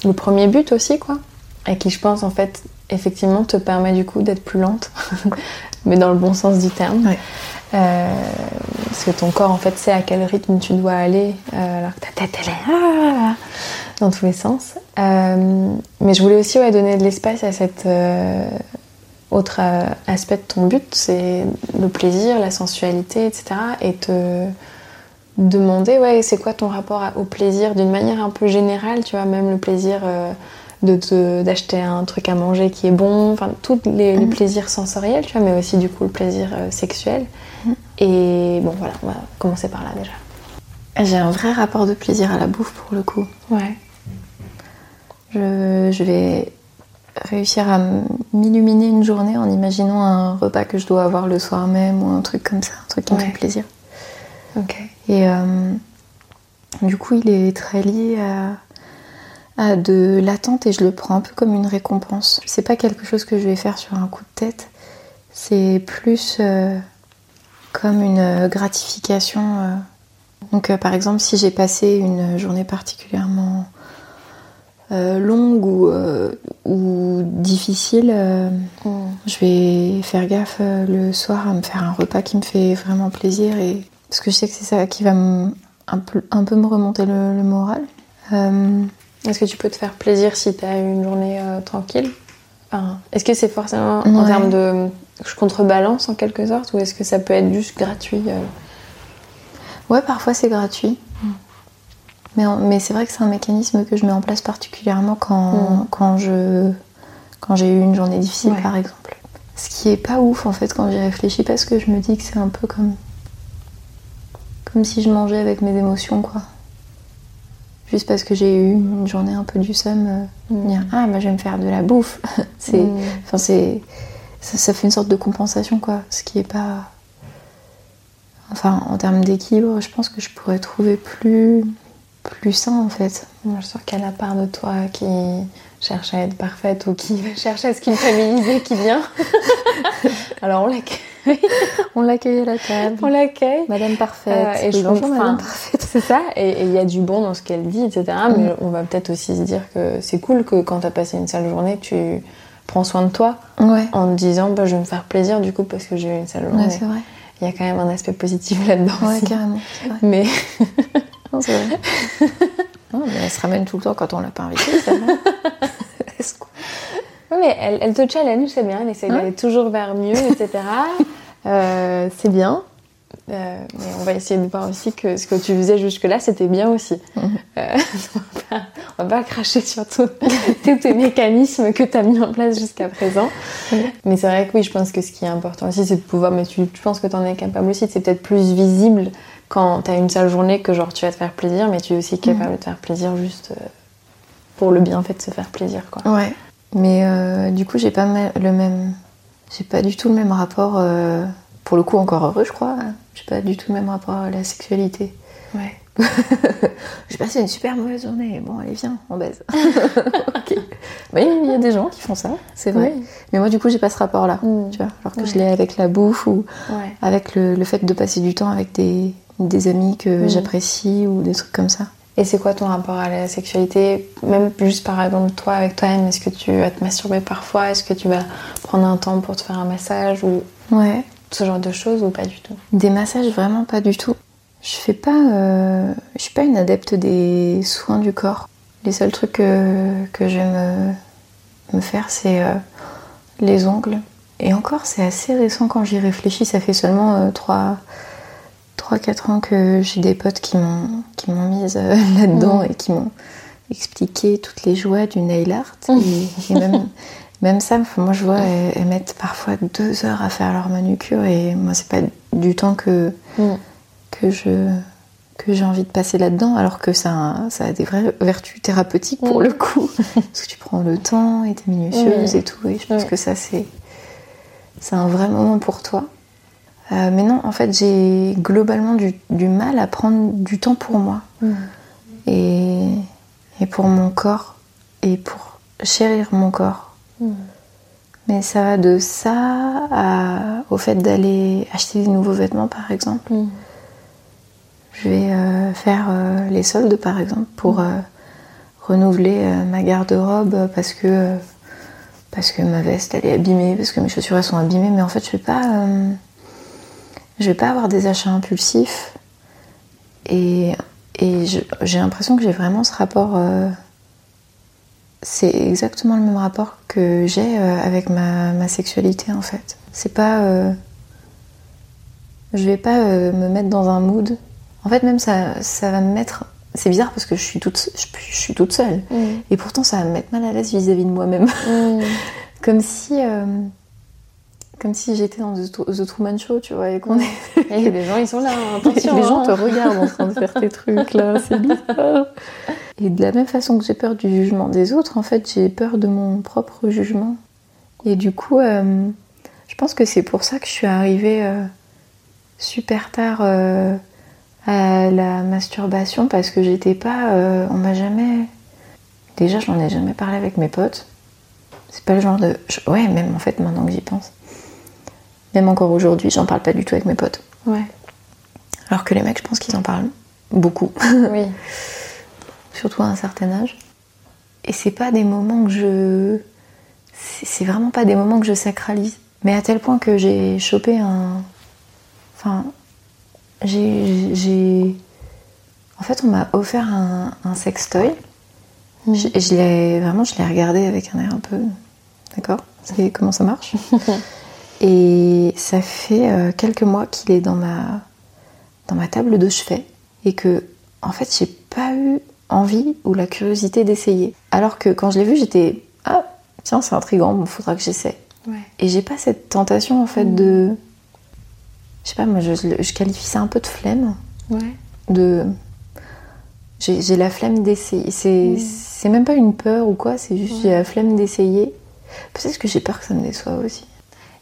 le premier but aussi, quoi. Et qui, je pense, en fait, effectivement, te permet du coup d'être plus lente, mais dans le bon sens du terme.
Ouais.
Euh, parce que ton corps, en fait, sait à quel rythme tu dois aller, euh, alors que ta tête, elle est ah, dans tous les sens. Euh, mais je voulais aussi ouais, donner de l'espace à cet autre aspect de ton but, c'est le plaisir, la sensualité, etc. Et te demander, ouais, c'est quoi ton rapport au plaisir d'une manière un peu générale, tu vois, même le plaisir de te- d'acheter un truc à manger qui est bon, enfin, tous les, les plaisirs sensoriels, tu vois, mais aussi du coup le plaisir euh, sexuel. Et bon, voilà, on va commencer par là déjà.
J'ai un vrai rapport de plaisir à la bouffe pour le coup.
Ouais.
Je, je vais réussir à m'illuminer une journée en imaginant un repas que je dois avoir le soir même ou un truc comme ça, un truc qui me fait plaisir.
Ok.
Et euh, du coup, il est très lié à, à de l'attente et je le prends un peu comme une récompense. C'est pas quelque chose que je vais faire sur un coup de tête, c'est plus euh, comme une euh, gratification. euh. Donc, euh, par exemple, si j'ai passé une journée particulièrement longue ou, ou difficile, euh, je vais faire gaffe le soir à me faire un repas qui me fait vraiment plaisir et parce que je sais que c'est ça qui va me- un, peu, un peu me remonter le, le moral. Euh,
Est-ce que tu peux te faire plaisir si tu as une journée euh, tranquille? Enfin, Est-ce que c'est forcément en termes de. Je contrebalance en quelque sorte ou est-ce que ça peut être juste gratuit euh
ouais, parfois c'est gratuit. Mais, en- mais c'est vrai que c'est un mécanisme que je mets en place particulièrement quand,
Mm.
quand je quand j'ai eu une journée difficile
Ouais.
par exemple. Ce qui est pas ouf en fait quand j'y réfléchis parce que je me dis que c'est un peu comme comme si je mangeais avec mes émotions quoi. juste parce que j'ai eu une journée un peu du seum, euh,
Mm.
dire ah bah je vais me faire de la bouffe. c'est,
Mm.
enfin c'est, ça, ça fait une sorte de compensation quoi, ce qui est pas, enfin en termes d'équilibre, je pense que je pourrais trouver plus, plus sain en fait.
Je sens qu'il y a la part de toi qui cherche à être parfaite ou qui cherche à se culpabiliser qui vient. Alors on l'accueille.
On l'accueille à la table.
On l'accueille.
Madame parfaite.
Euh, et je
bonjour. Madame parfaite.
C'est ça, et et il y a du bon dans ce qu'elle dit, etc. Mais on va peut-être aussi se dire que c'est cool que quand t'as passé une sale journée, tu prends soin de toi
Ouais.
en te disant bah, je vais me faire plaisir du coup parce que j'ai eu une sale
Ouais,
journée.
c'est vrai.
il y a quand même un aspect positif là-dedans
Ouais, carrément. vrai.
Mais
Non, c'est vrai. Non, mais elle se ramène tout le temps quand on l'a pas invitée, ça va.
Ouais, mais elle, elle te challenge, c'est bien, elle essaie d'aller toujours vers mieux, etc. Euh, c'est bien. Euh, mais on va essayer de voir aussi que ce que tu faisais jusque-là, c'était bien aussi. Euh, on, va pas, on va pas cracher sur tous tes mécanismes que tu as mis en place jusqu'à présent. Mais c'est vrai que oui, je pense que ce qui est important aussi, c'est de pouvoir, mais tu, je pense que tu en es capable aussi, c'est peut-être plus visible quand tu as une sale journée que genre tu vas te faire plaisir, mais tu es aussi capable de te faire plaisir juste euh, pour le bienfait de se faire plaisir. Quoi.
Ouais. Mais euh, du coup, j'ai pas le même. J'ai pas du tout le même rapport. Pour le coup, encore heureux, je crois. J'ai pas du tout le même rapport à la sexualité.
Ouais.
J'ai passé une super mauvaise journée. Bon, allez, viens, on baise. ok. Mais il y a des gens qui font ça, c'est vrai.
Oui.
Mais moi, du coup, j'ai pas ce rapport-là.
Mm.
Tu vois, alors que
Ouais.
je l'ai avec la bouffe ou
Ouais.
avec le, le fait de passer du temps avec des, des amis que
Mm.
j'apprécie ou des trucs comme ça.
Et c'est quoi ton rapport à la sexualité? Même juste par exemple toi avec toi-même, est-ce que tu vas te masturber parfois? Est-ce que tu vas prendre un temps pour te faire un massage ou
Ouais.
Ce genre de choses ou pas du tout
Des massages, vraiment pas du tout. Je fais pas. euh, je suis pas une adepte des soins du corps. Les seuls trucs que, que je vais me, me faire, c'est euh, les ongles. Et encore, c'est assez récent quand j'y réfléchis. Ça fait seulement 3-4 ans que j'ai des potes qui m'ont qui m'ont mise euh, là-dedans et qui m'ont expliqué toutes les joies du nail art. Et, et même, même ça, moi je vois, elles, elles mettent parfois deux heures à faire leur manucure et moi c'est pas du temps que, que je que j'ai envie de passer là-dedans, alors que ça a, ça a des vraies vertus thérapeutiques pour
Mm.
le coup. Parce que tu prends le temps et t'es minutieuse
Mm.
et tout, et je pense
Mm.
que ça c'est c'est un vrai moment pour toi. Euh, mais non, en fait, j'ai globalement du, du mal à prendre du temps pour moi et, et pour mon corps et pour chérir mon corps. Mais ça va de ça à- au fait d'aller acheter des nouveaux vêtements, par exemple. Je vais euh, faire euh, les soldes, par exemple, pour euh, renouveler ma garde-robe parce que, parce que ma veste elle est abîmée, parce que mes chaussures elles sont abîmées. Mais en fait, je vais pas, je vais pas avoir des achats impulsifs. Et, et j'ai l'impression que j'ai vraiment ce rapport. C'est exactement le même rapport que j'ai euh, avec ma, ma sexualité en fait. C'est pas. euh, je vais pas euh, me mettre dans un mood. En fait, même ça, ça va me mettre. C'est bizarre parce que je suis toute, je, je suis toute seule. Et pourtant, ça va me mettre mal à l'aise vis-à-vis de moi-même. comme si. euh, comme si j'étais dans The, The Truman Show, tu vois, et qu'on est.
Et les gens ils sont là, hein, attention.
les gens
hein.
te regardent en train de faire tes trucs là, c'est bizarre. Et de la même façon que j'ai peur du jugement des autres, en fait, j'ai peur de mon propre jugement. Et du coup, euh, je pense que c'est pour ça que je suis arrivée euh, super tard euh, à la masturbation parce que j'étais pas. on m'a jamais. Déjà, je n'en ai jamais parlé avec mes potes. C'est pas le genre de. Ouais, même en fait, maintenant que j'y pense. Même encore aujourd'hui, j'en parle pas du tout avec mes potes.
Ouais.
Alors que les mecs, je pense qu'ils en parlent beaucoup,
Oui.
Surtout à un certain âge. Et c'est pas des moments que je. C'est vraiment pas des moments que je sacralise. Mais à tel point que j'ai chopé un. Enfin. J'ai. j'ai- En fait, on m'a offert un, un sextoy. Je, je l'ai. Vraiment, je l'ai regardé avec un air un peu. D'accord C'est comment ça marche Et ça fait euh, quelques mois qu'il est dans ma dans ma table de chevet et que en fait j'ai pas eu envie ou la curiosité d'essayer. Alors que quand je l'ai vu j'étais ah tiens c'est intriguant, bon faudra que j'essaie.
Ouais.
Et j'ai pas cette tentation en fait de je sais pas moi je, je qualifie ça un peu de flemme
Ouais.
de J'ai la flemme d'essayer. C'est
Mm.
c'est même pas une peur ou quoi, c'est juste
Ouais.
j'ai la flemme d'essayer. Peut-être que j'ai peur que ça me déçoive aussi.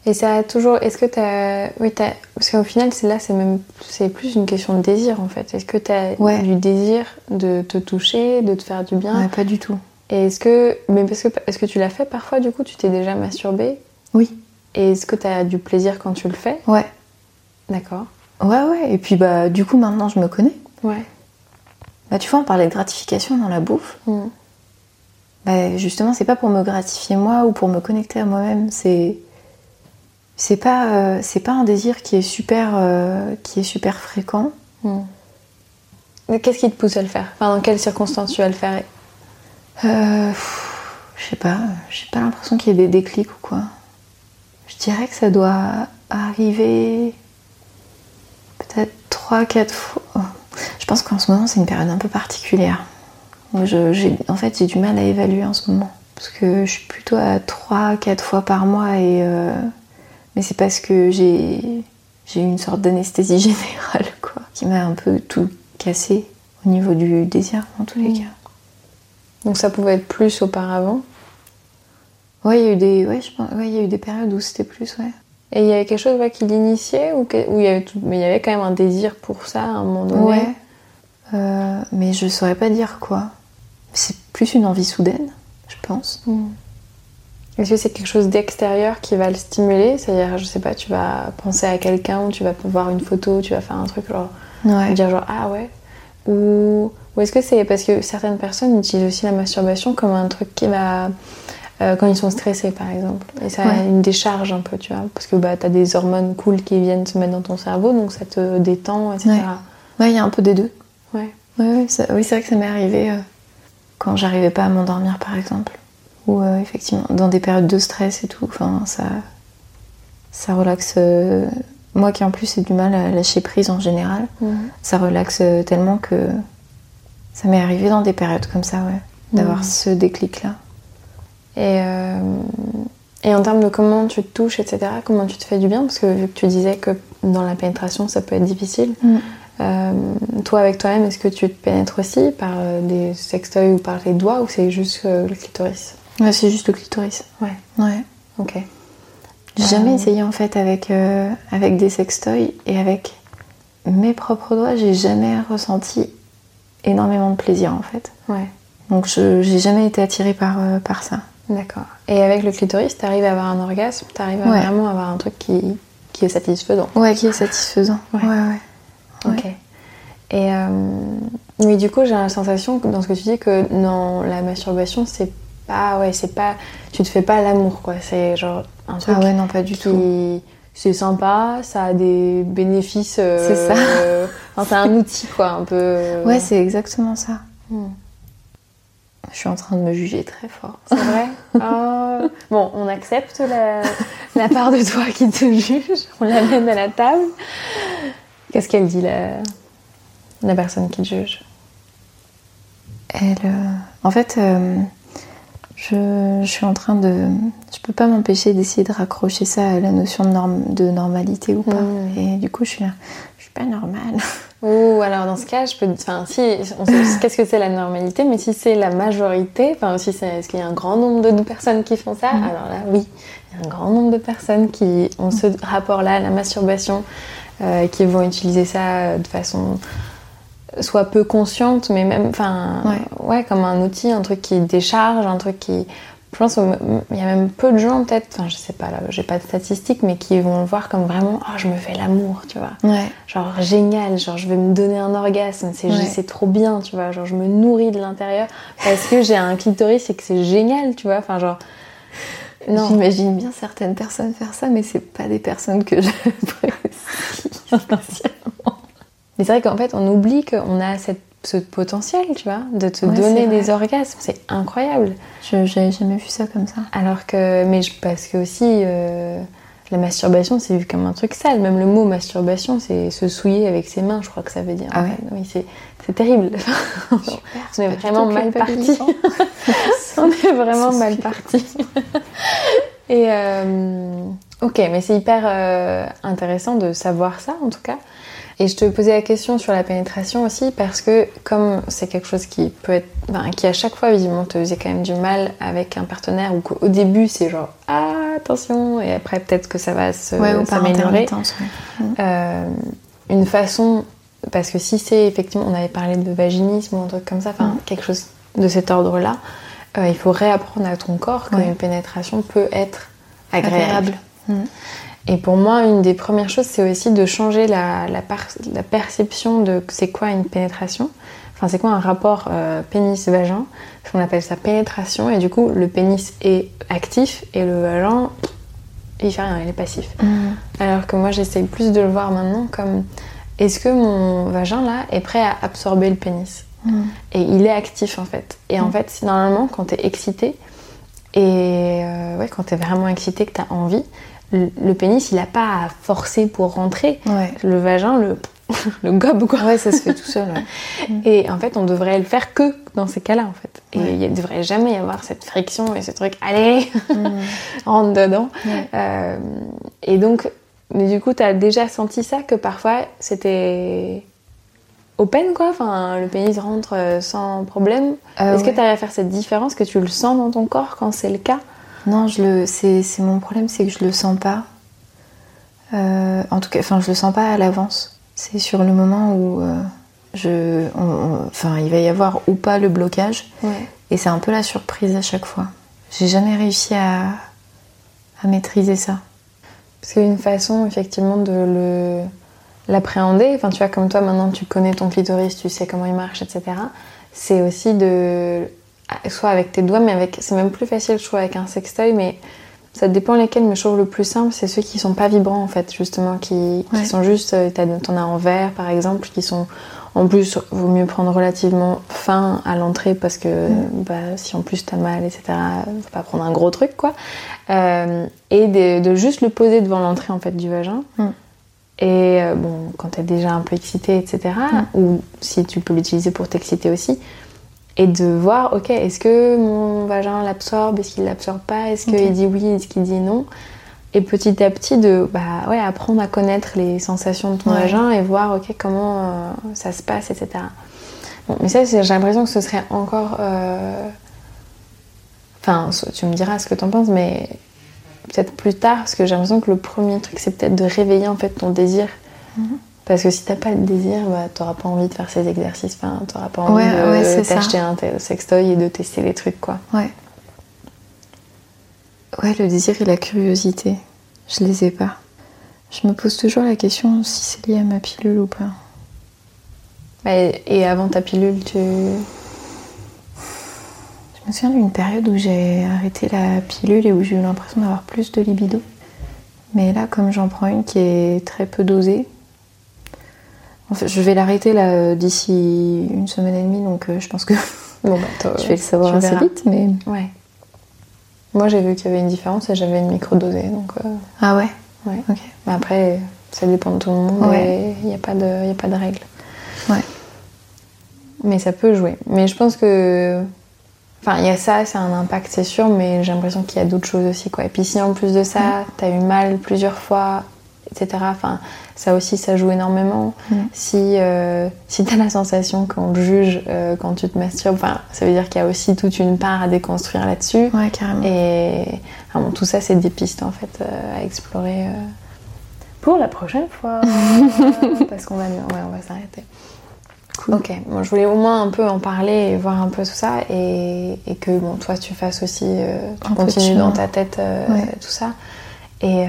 Et ça a toujours. Est-ce que t'as. Oui, t'as. Parce qu'au final, c'est là, c'est même. C'est plus une question de désir en fait. Est-ce que t'as
Ouais.
du désir de te toucher, de te faire du bien
Ouais, pas du tout.
Et est-ce que. Mais parce que. Est-ce que tu l'as fait parfois du coup Tu t'es déjà masturbé
Oui.
Et est-ce que t'as du plaisir quand tu le fais
Ouais.
D'accord.
Ouais, ouais. Et puis bah du coup maintenant je me connais.
Ouais.
Bah tu vois, on parlait de gratification dans la bouffe.
Mm.
Bah justement, c'est pas pour me gratifier moi ou pour me connecter à moi-même. C'est c'est pas euh, c'est pas un désir qui est super euh, qui est super fréquent.
Mm. Mais Qu'est-ce qui te pousse à le faire? Enfin, dans quelles circonstances tu vas le faire?
Euh, je sais pas, j'ai pas l'impression qu'il y ait des déclics ou quoi. Je dirais que ça doit arriver peut-être 3-4 fois. Je pense qu'en ce moment c'est une période un peu particulière. Je- en fait j'ai du mal à évaluer en ce moment. Parce que je suis plutôt à 3-4 fois par mois et... Mais c'est parce que j'ai eu une sorte d'anesthésie générale quoi. Qui m'a un peu tout cassé au niveau du désir en tous les
Mm.
cas.
Donc ça pouvait être plus auparavant?
Ouais, il y a eu des, ouais, je pense, ouais, il y a eu des périodes où c'était plus, ouais.
Et il y avait quelque chose ouais, qui l'initiait ou que- ou il y avait tout... Mais il y avait quand même un désir pour ça à un moment donné?
Ouais. Euh, mais je saurais pas dire quoi. C'est plus une envie soudaine, je pense.
Mm. Est-ce que c'est quelque chose d'extérieur qui va le stimuler? C'est-à-dire, je sais pas, tu vas penser à quelqu'un, tu vas voir une photo, tu vas faire un truc genre
Ouais.
dire genre ah ouais ou, ou est-ce que c'est parce que certaines personnes utilisent aussi la masturbation comme un truc qui va euh, quand ils sont stressés par exemple et ça a
Ouais.
une décharge un peu tu vois parce que bah t'as des hormones cool qui viennent se mettre dans ton cerveau donc ça te détend etc
Ouais. Ouais, il y a un peu des deux.
Ouais.
Ouais, ouais, ça- oui, c'est vrai que ça m'est arrivé euh, quand j'arrivais pas à m'endormir, par exemple. Ou euh, effectivement, dans des périodes de stress et tout. Enfin, ça, ça relaxe. euh, moi qui en plus ai du mal à lâcher prise en général,
Mhm.
ça relaxe euh, tellement que ça m'est arrivé dans des périodes comme ça, ouais. D'avoir
Mhm.
ce déclic-là.
Et, euh, et en termes de comment tu te touches, etc., comment tu te fais du bien? Parce que vu que tu disais que dans la pénétration, ça peut être difficile.
Mm.
euh, toi, avec toi-même, est-ce que tu te pénètres aussi par des sextoys ou par les doigts ou c'est juste le clitoris?
Ouais, c'est juste le clitoris.
Ouais.
Ouais.
Ok.
J'ai
Euh,
jamais essayé en fait avec, euh, avec des sextoys et avec mes propres doigts, j'ai jamais ressenti énormément de plaisir en fait.
Ouais.
Donc je j'ai jamais été attirée par, euh, par ça.
D'accord. Et avec le clitoris, t'arrives à avoir un orgasme T'arrives à
Ouais.
vraiment avoir un truc qui, qui est satisfaisant
Ouais, qui est satisfaisant.
Ouais.
Ouais, ouais.
Ok. Et oui, du coup, j'ai la sensation dans ce que tu dis que dans la masturbation, c'est pas, ouais, c'est pas, tu te fais pas l'amour, quoi. C'est genre un truc
Ah ouais, non, pas du tout.
qui, c'est sympa, ça a des bénéfices. euh,
C'est ça.
enfin, c'est un outil, quoi, un peu.
Ouais, c'est exactement ça.
Hmm.
Je suis en train de me juger très fort.
C'est vrai? Oh. Bon, on accepte la, la part de toi qui te juge. On l'amène à la table. Qu'est-ce qu'elle dit la, la personne qui te juge?
Elle, euh, en fait, euh, je, je suis en train de. Je peux pas m'empêcher d'essayer de raccrocher ça à la notion de, norme, de normalité ou pas.
Mm.
Et du coup, je suis là. Je suis pas normale.
Ou alors dans ce cas, je peux. Enfin, si, on sait qu'est-ce que c'est la normalité, mais si c'est la majorité, enfin, si c'est. Est-ce qu'il y a un grand nombre de personnes qui font ça?
Mm.
Alors là, oui. Il y a un grand nombre de personnes qui ont ce rapport-là à la masturbation, euh, qui vont utiliser ça de façon soit peu consciente, mais même, enfin,
Ouais.
ouais, comme un outil, un truc qui décharge, un truc qui. Je pense qu'il y a même peu de gens, peut-être, enfin, je sais pas, là, j'ai pas de statistiques, mais qui vont le voir comme vraiment, oh, je me fais l'amour, tu vois
Ouais.
genre génial, genre je vais me donner un orgasme, c'est
Ouais.
c'est trop bien, tu vois, genre je me nourris de l'intérieur parce que j'ai un clitoris et que c'est génial, tu vois, enfin genre non,
J'imagine bien certaines personnes faire ça, mais c'est pas des personnes que spécialement.
Mais c'est vrai qu'en fait on oublie qu'on a cette, ce potentiel, tu vois, de te
Ouais,
donner des orgasmes, c'est incroyable.
Je j'avais jamais vu ça comme ça.
Alors que, mais je, parce que aussi euh, la masturbation c'est vu comme un truc sale, même le mot masturbation c'est se souiller avec ses mains, je crois que ça veut dire.
Ah ouais.
Oui, c'est c'est terrible. On est vraiment mal parti. On est vraiment mal parti. Et euh, ok, mais c'est hyper euh, intéressant de savoir ça en tout cas. Et je te posais la question sur la pénétration aussi parce que comme c'est quelque chose qui peut être, enfin, qui à chaque fois visiblement te faisait quand même du mal avec un partenaire ou qu'au début c'est genre ah attention et après peut-être que ça va se
Ouais,
s'améliorer.
ouais.
Euh, une façon parce que si c'est effectivement on avait parlé de vaginisme ou un truc comme ça, enfin
Mm.
quelque chose de cet ordre-là, euh, il faut réapprendre à ton corps
Ouais.
qu'une pénétration peut être agréable.
Agréable. Mm.
Et pour moi, une des premières choses, c'est aussi de changer la, la, par- la perception de c'est quoi une pénétration. Enfin, c'est quoi un rapport euh, pénis-vagin Parce qu'on appelle ça pénétration, et du coup, le pénis est actif et le vagin, il fait rien, il est passif.
Mm.
Alors que moi, j'essaye plus de le voir maintenant comme est-ce que mon vagin là est prêt à absorber le pénis?
Mm.
Et il est actif en fait. Et en fait, c'est normalement quand t'es excité et euh, ouais, quand t'es vraiment excité, que t'as envie, le, pénis il a pas à forcer pour rentrer.
Ouais.
Le vagin le, le gobe quoi.
Ouais, ça se fait tout seul. ouais.
Et en fait, on devrait le faire que dans ces cas-là en fait. Et
Ouais.
il ne devrait jamais y avoir cette friction et ce truc, allez, rentre dedans. Euh, et donc, mais du coup, t'as déjà senti ça que parfois c'était open quoi, enfin le pénis rentre euh, sans problème.
Euh,
Est-ce que tu arrives à faire cette différence, que tu le sens dans ton corps quand c'est le cas?
Non, je le, c'est, c'est mon problème, c'est que je le sens pas. Euh, en tout cas, enfin, je le sens pas à l'avance. C'est sur le moment où euh, je, enfin, il va y avoir ou pas le blocage,
Ouais.
et c'est un peu la surprise à chaque fois. J'ai jamais réussi à, à maîtriser ça.
Parce qu'une façon effectivement de le l'appréhender, enfin tu vois comme toi maintenant tu connais ton clitoris, tu sais comment il marche, etc. C'est aussi de soit avec tes doigts, mais avec c'est même plus facile je trouve avec un sextoy, mais ça dépend lesquels, mais je trouve le plus simple c'est ceux qui sont pas vibrants en fait justement, qui, qui sont juste, euh, t'en as en verre par exemple, qui sont en plus vaut mieux prendre relativement fin à l'entrée parce que bah, si en plus t'as mal, etc. Faut pas prendre un gros truc quoi. Euh, et de, de juste le poser devant l'entrée en fait du vagin. Et euh, bon, quand t'es déjà un peu excité, etc. Ou si tu peux l'utiliser pour t'exciter aussi. Et de voir, ok, est-ce que mon vagin l'absorbe, est-ce qu'il l'absorbe pas, est-ce qu'il dit oui, est-ce qu'il dit non. Et petit à petit, de bah, ouais, apprendre à connaître les sensations de ton
Ouais.
vagin et voir, ok, comment euh, ça se passe, etc. Bon, mais ça, j'ai l'impression que ce serait encore. euh, Enfin, tu me diras ce que t'en penses, mais peut-être plus tard, parce que j'ai l'impression que le premier truc, c'est peut-être de réveiller en fait ton désir.
Mhm.
Parce que si t'as pas de désir, bah, t'auras pas envie de faire ces exercices, enfin, t'auras pas envie
Ouais,
de
ouais,
t'acheter un sextoy et de tester les trucs, quoi.
Ouais. Ouais, le désir et la curiosité, je les ai pas. Je me pose toujours la question si c'est lié à ma pilule ou pas.
Et, et avant ta pilule, tu.
Je me souviens d'une période où j'ai arrêté la pilule et où j'ai eu l'impression d'avoir plus de libido. Mais là, comme j'en prends une qui est très peu dosée, en fait, je vais l'arrêter là euh, d'ici une semaine et demie, donc euh, je pense que
Bon, bah,
je vais le savoir assez
verras.
vite. Mais
Ouais. Moi, j'ai vu qu'il y avait une différence et j'avais une microdosée, donc. euh,
ah ouais,
ouais.
ok.
Mais après, ça dépend de tout le monde
Ouais.
il n'y a, pas de- y a pas de règle.
Ouais.
Mais ça peut jouer. Mais je pense que. Enfin, il y a ça, c'est un impact, c'est sûr, mais j'ai l'impression qu'il y a d'autres choses aussi, quoi. Et puis si en plus de ça, t'as eu mal plusieurs fois, etc., enfin, ça aussi, ça joue énormément.
Mm.
Si, euh, si t'as la sensation qu'on te juge euh, quand tu te masturbes, enfin, ça veut dire qu'il y a aussi toute une part à déconstruire là-dessus.
Ouais, carrément.
Et ah bon, tout ça, c'est des pistes en fait euh, à explorer euh, pour la prochaine fois. Parce qu'on va, ouais, on va s'arrêter. Ok, bon, je voulais au moins un peu en parler et voir un peu tout ça et, et que bon, toi tu fasses aussi, euh, tu continues dans ta tête euh,
Ouais.
tout ça. Et, euh,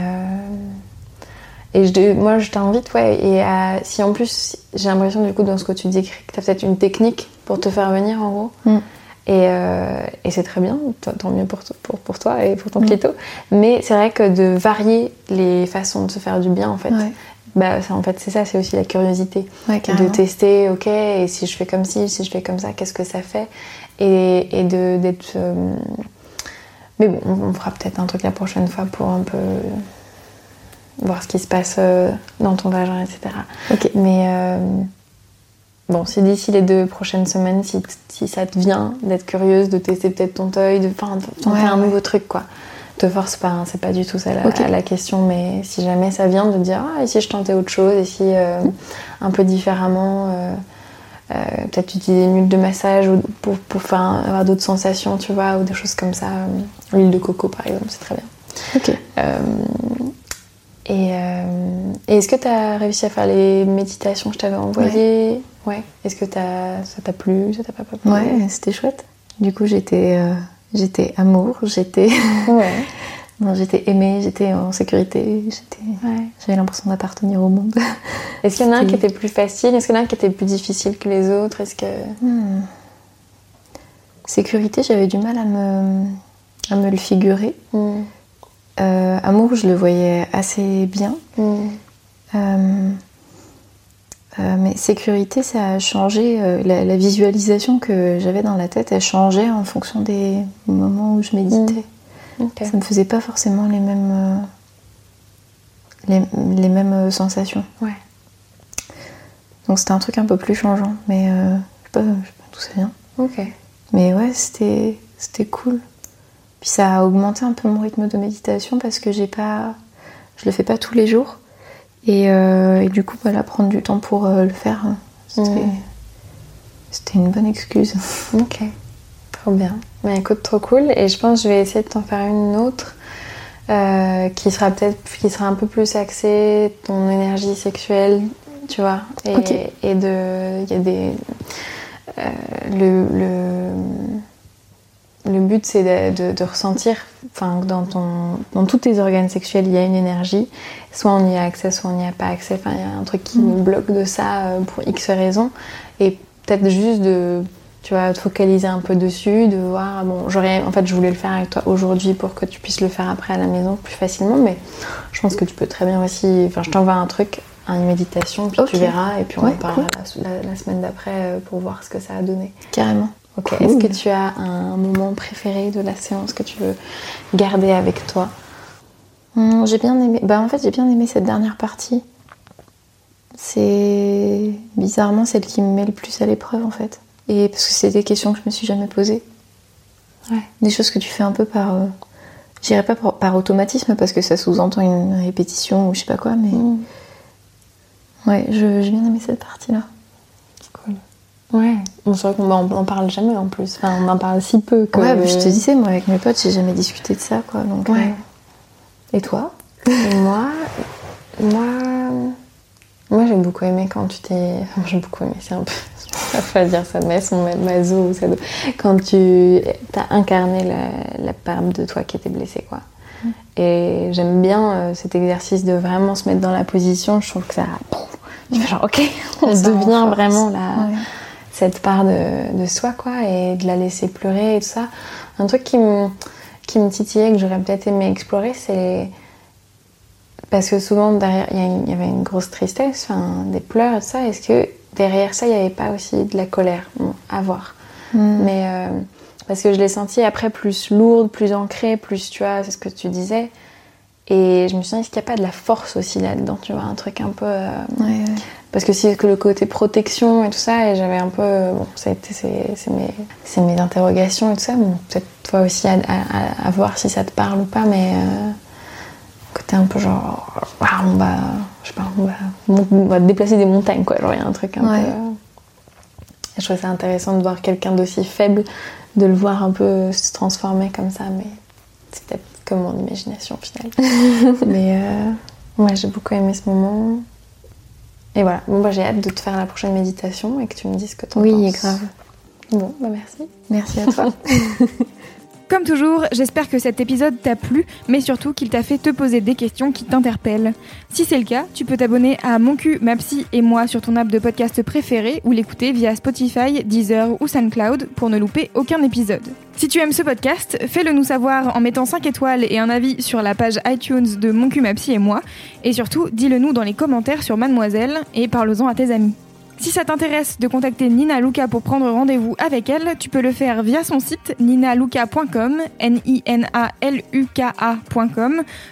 et je, moi je t'invite, ouais, et si en plus j'ai l'impression du coup dans ce que tu dis que tu as peut-être une technique pour te faire venir en gros.
Mm.
Et, euh, et c'est très bien, tant mieux pour, to- pour, pour toi et pour ton
Mm.
clito. Mais c'est vrai que de varier les façons de se faire du bien, en fait,
Ouais,
bah, ça, en fait c'est ça, c'est aussi la curiosité.
ouais,
de tester, ok, et si je fais comme ci, si je fais comme ça, qu'est-ce que ça fait? Et, et d'être. euh, Mais bon, on, on fera peut-être un truc la prochaine fois pour un peu voir ce qui se passe euh, dans ton vagin, etc.
Ok.
Mais euh, bon, si d'ici les deux prochaines semaines, si, si ça te vient d'être curieuse, de tester peut-être ton œil, de, tenter
Ouais,
un
ouais.
nouveau truc, quoi. te force pas, hein, c'est pas du tout ça la, la, question, mais si jamais ça vient de dire ah, et si je tentais autre chose, et si euh, un peu différemment, euh, euh, peut-être utiliser une huile de massage ou pour, pour faire, avoir d'autres sensations, tu vois, ou des choses comme ça. L'huile de coco par exemple, c'est très bien.
Ok.
Et, est-ce que tu as réussi à faire les méditations que je t'avais envoyées Ouais. Est-ce que as, ça t'a plu Ça t'a pas plu
Ouais, c'était chouette. Du coup, j'étais J'étais amour, j'étais. Ouais. j'étais aimée, j'étais en sécurité, j'étais. J'avais l'impression d'appartenir au monde.
Est-ce qu'il y en a un qui était plus facile? Est-ce qu'il y en a un qui était plus difficile que les autres? Est-ce que. Hmm.
Sécurité, j'avais du mal à me, à me le figurer. Hmm. Euh, amour, je le voyais assez bien. Hmm. Euh, euh, mais sécurité, ça a changé. La, visualisation que j'avais dans la tête, elle changeait en fonction des moments où je méditais. Mm. Ça ne faisait pas forcément les mêmes, les, mêmes sensations.
Ouais.
Donc c'était un truc un peu plus changeant. Mais je sais pas, sais pas d'où ça vient.
Ok.
Mais ouais, c'était, c'était cool. Puis ça a augmenté un peu mon rythme de méditation parce que j'ai pas, je le fais pas tous les jours. Euh, et, du coup, voilà, prendre du temps pour euh, le faire, c'était une bonne excuse.
Ok, trop bien. Mais écoute, trop cool. Et je pense que je vais essayer de t'en faire une autre. Euh, qui sera peut-être qui sera un peu plus axée ton énergie sexuelle tu vois et, et de il y a des le, le le but, c'est de, ressentir, enfin, dans, ton, dans tous tes organes sexuels, il y a une énergie. Soit on y a accès, soit on n'y a pas accès. Enfin, il y a un truc qui nous mm. bloque de ça euh, pour X raisons. Et peut-être juste de, tu vois, te focaliser un peu dessus, de voir, bon, j'aurais, en fait, je voulais le faire avec toi aujourd'hui pour que tu puisses le faire après à la maison plus facilement, mais je pense que tu peux très bien aussi, enfin, je t'envoie un truc, une méditation, puis tu verras, et puis on en parlera la, la, semaine d'après euh, pour voir ce que ça a donné.
Carrément.
Est-ce que tu as un moment préféré de la séance que tu veux garder avec toi?
Hmm, J'ai bien aimé. Bah en fait j'ai bien aimé cette dernière partie. C'est bizarrement celle qui me met le plus à l'épreuve en fait. Et parce que c'est des questions que je me suis jamais posées.
Ouais.
Des choses que tu fais un peu par. Euh, j'irais pas par, automatisme parce que ça sous-entend une répétition ou je sais pas quoi, mais. Hmm. Ouais, j'ai bien aimé cette partie-là.
Ouais, c'est vrai qu'on n'en parle jamais en plus. Enfin, on en parle si peu que.
Ouais, je te disais, moi avec mes potes, j'ai jamais discuté de ça, quoi. Donc,
ouais.
Euh, et toi?
Et moi, moi, moi j'ai beaucoup aimé quand tu t'es. Enfin, j'ai beaucoup aimé, c'est un peu. Je pas dire ça, mais son mazo, ça quand tu as incarné la, la, part de toi qui était blessée, quoi. Mm. Et j'aime bien euh, cet exercice de vraiment se mettre dans la position. Je trouve que ça. Tu fais genre, ok, on devient vraiment la cette part de, soi, quoi, et de la laisser pleurer et tout ça. Un truc qui me, qui me titillait, que j'aurais peut-être aimé explorer, c'est. Parce que souvent, derrière, il y, avait une grosse tristesse, enfin, des pleurs et tout ça. Est-ce que derrière ça, il n'y avait pas aussi de la colère? À voir hmm. Mais. Euh, parce que je l'ai senti après plus lourde, plus ancrée, plus, tu vois, c'est ce que tu disais. Et je me suis dit, est-ce qu'il n'y a pas de la force aussi là-dedans, tu vois, un truc un peu. Euh,
ouais,
parce que c'est que le côté protection et tout ça, et j'avais un peu. Bon, ça a été, c'est mes, mes, interrogations et tout ça. Bon, peut-être toi aussi à, voir si ça te parle ou pas, mais. Euh, côté un peu genre. Ah, on va. Je sais pas, on va, on va déplacer des montagnes, quoi. Genre, il y a un truc un peu. je trouvais ça intéressant de voir quelqu'un d'aussi faible, de le voir un peu se transformer comme ça, mais c'est peut-être comme mon imagination au final. mais euh, ouais, j'ai beaucoup aimé ce moment. Et voilà, bon, bah, j'ai hâte de te faire la prochaine méditation et que tu me dises ce que tu en
oui,
penses.
Oui, grave.
Bon, bah merci.
Merci à toi.
Comme toujours, j'espère que cet épisode t'a plu, mais surtout qu'il t'a fait te poser des questions qui t'interpellent. Si c'est le cas, tu peux t'abonner à Mon cul, ma psy et moi sur ton app de podcast préféré ou l'écouter via Spotify, Deezer ou SoundCloud pour ne louper aucun épisode. Si tu aimes ce podcast, fais-le nous savoir en mettant 5 étoiles et un avis sur la page iTunes de Mon cul, ma psy et moi. Et surtout, dis-le nous dans les commentaires sur Mademoiselle et parle-en à tes amis. Si ça t'intéresse de contacter Nina Luca pour prendre rendez-vous avec elle, tu peux le faire via son site ninaluca.com, N-I-N-A-L-U-K-A.com.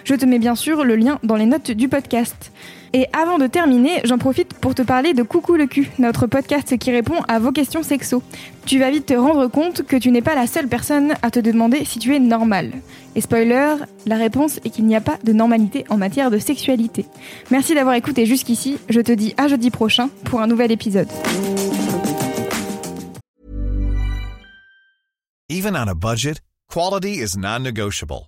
Je te mets bien sûr le lien dans les notes du podcast. Et avant de terminer, j'en profite pour te parler de Coucou le cul, notre podcast qui répond à vos questions sexo. Tu vas vite te rendre compte que tu n'es pas la seule personne à te demander si tu es normal. Et spoiler, la réponse est qu'il n'y a pas de normalité en matière de sexualité. Merci d'avoir écouté jusqu'ici, je te dis à jeudi prochain pour un nouvel épisode.
Even on a budget, quality is non-negotiable.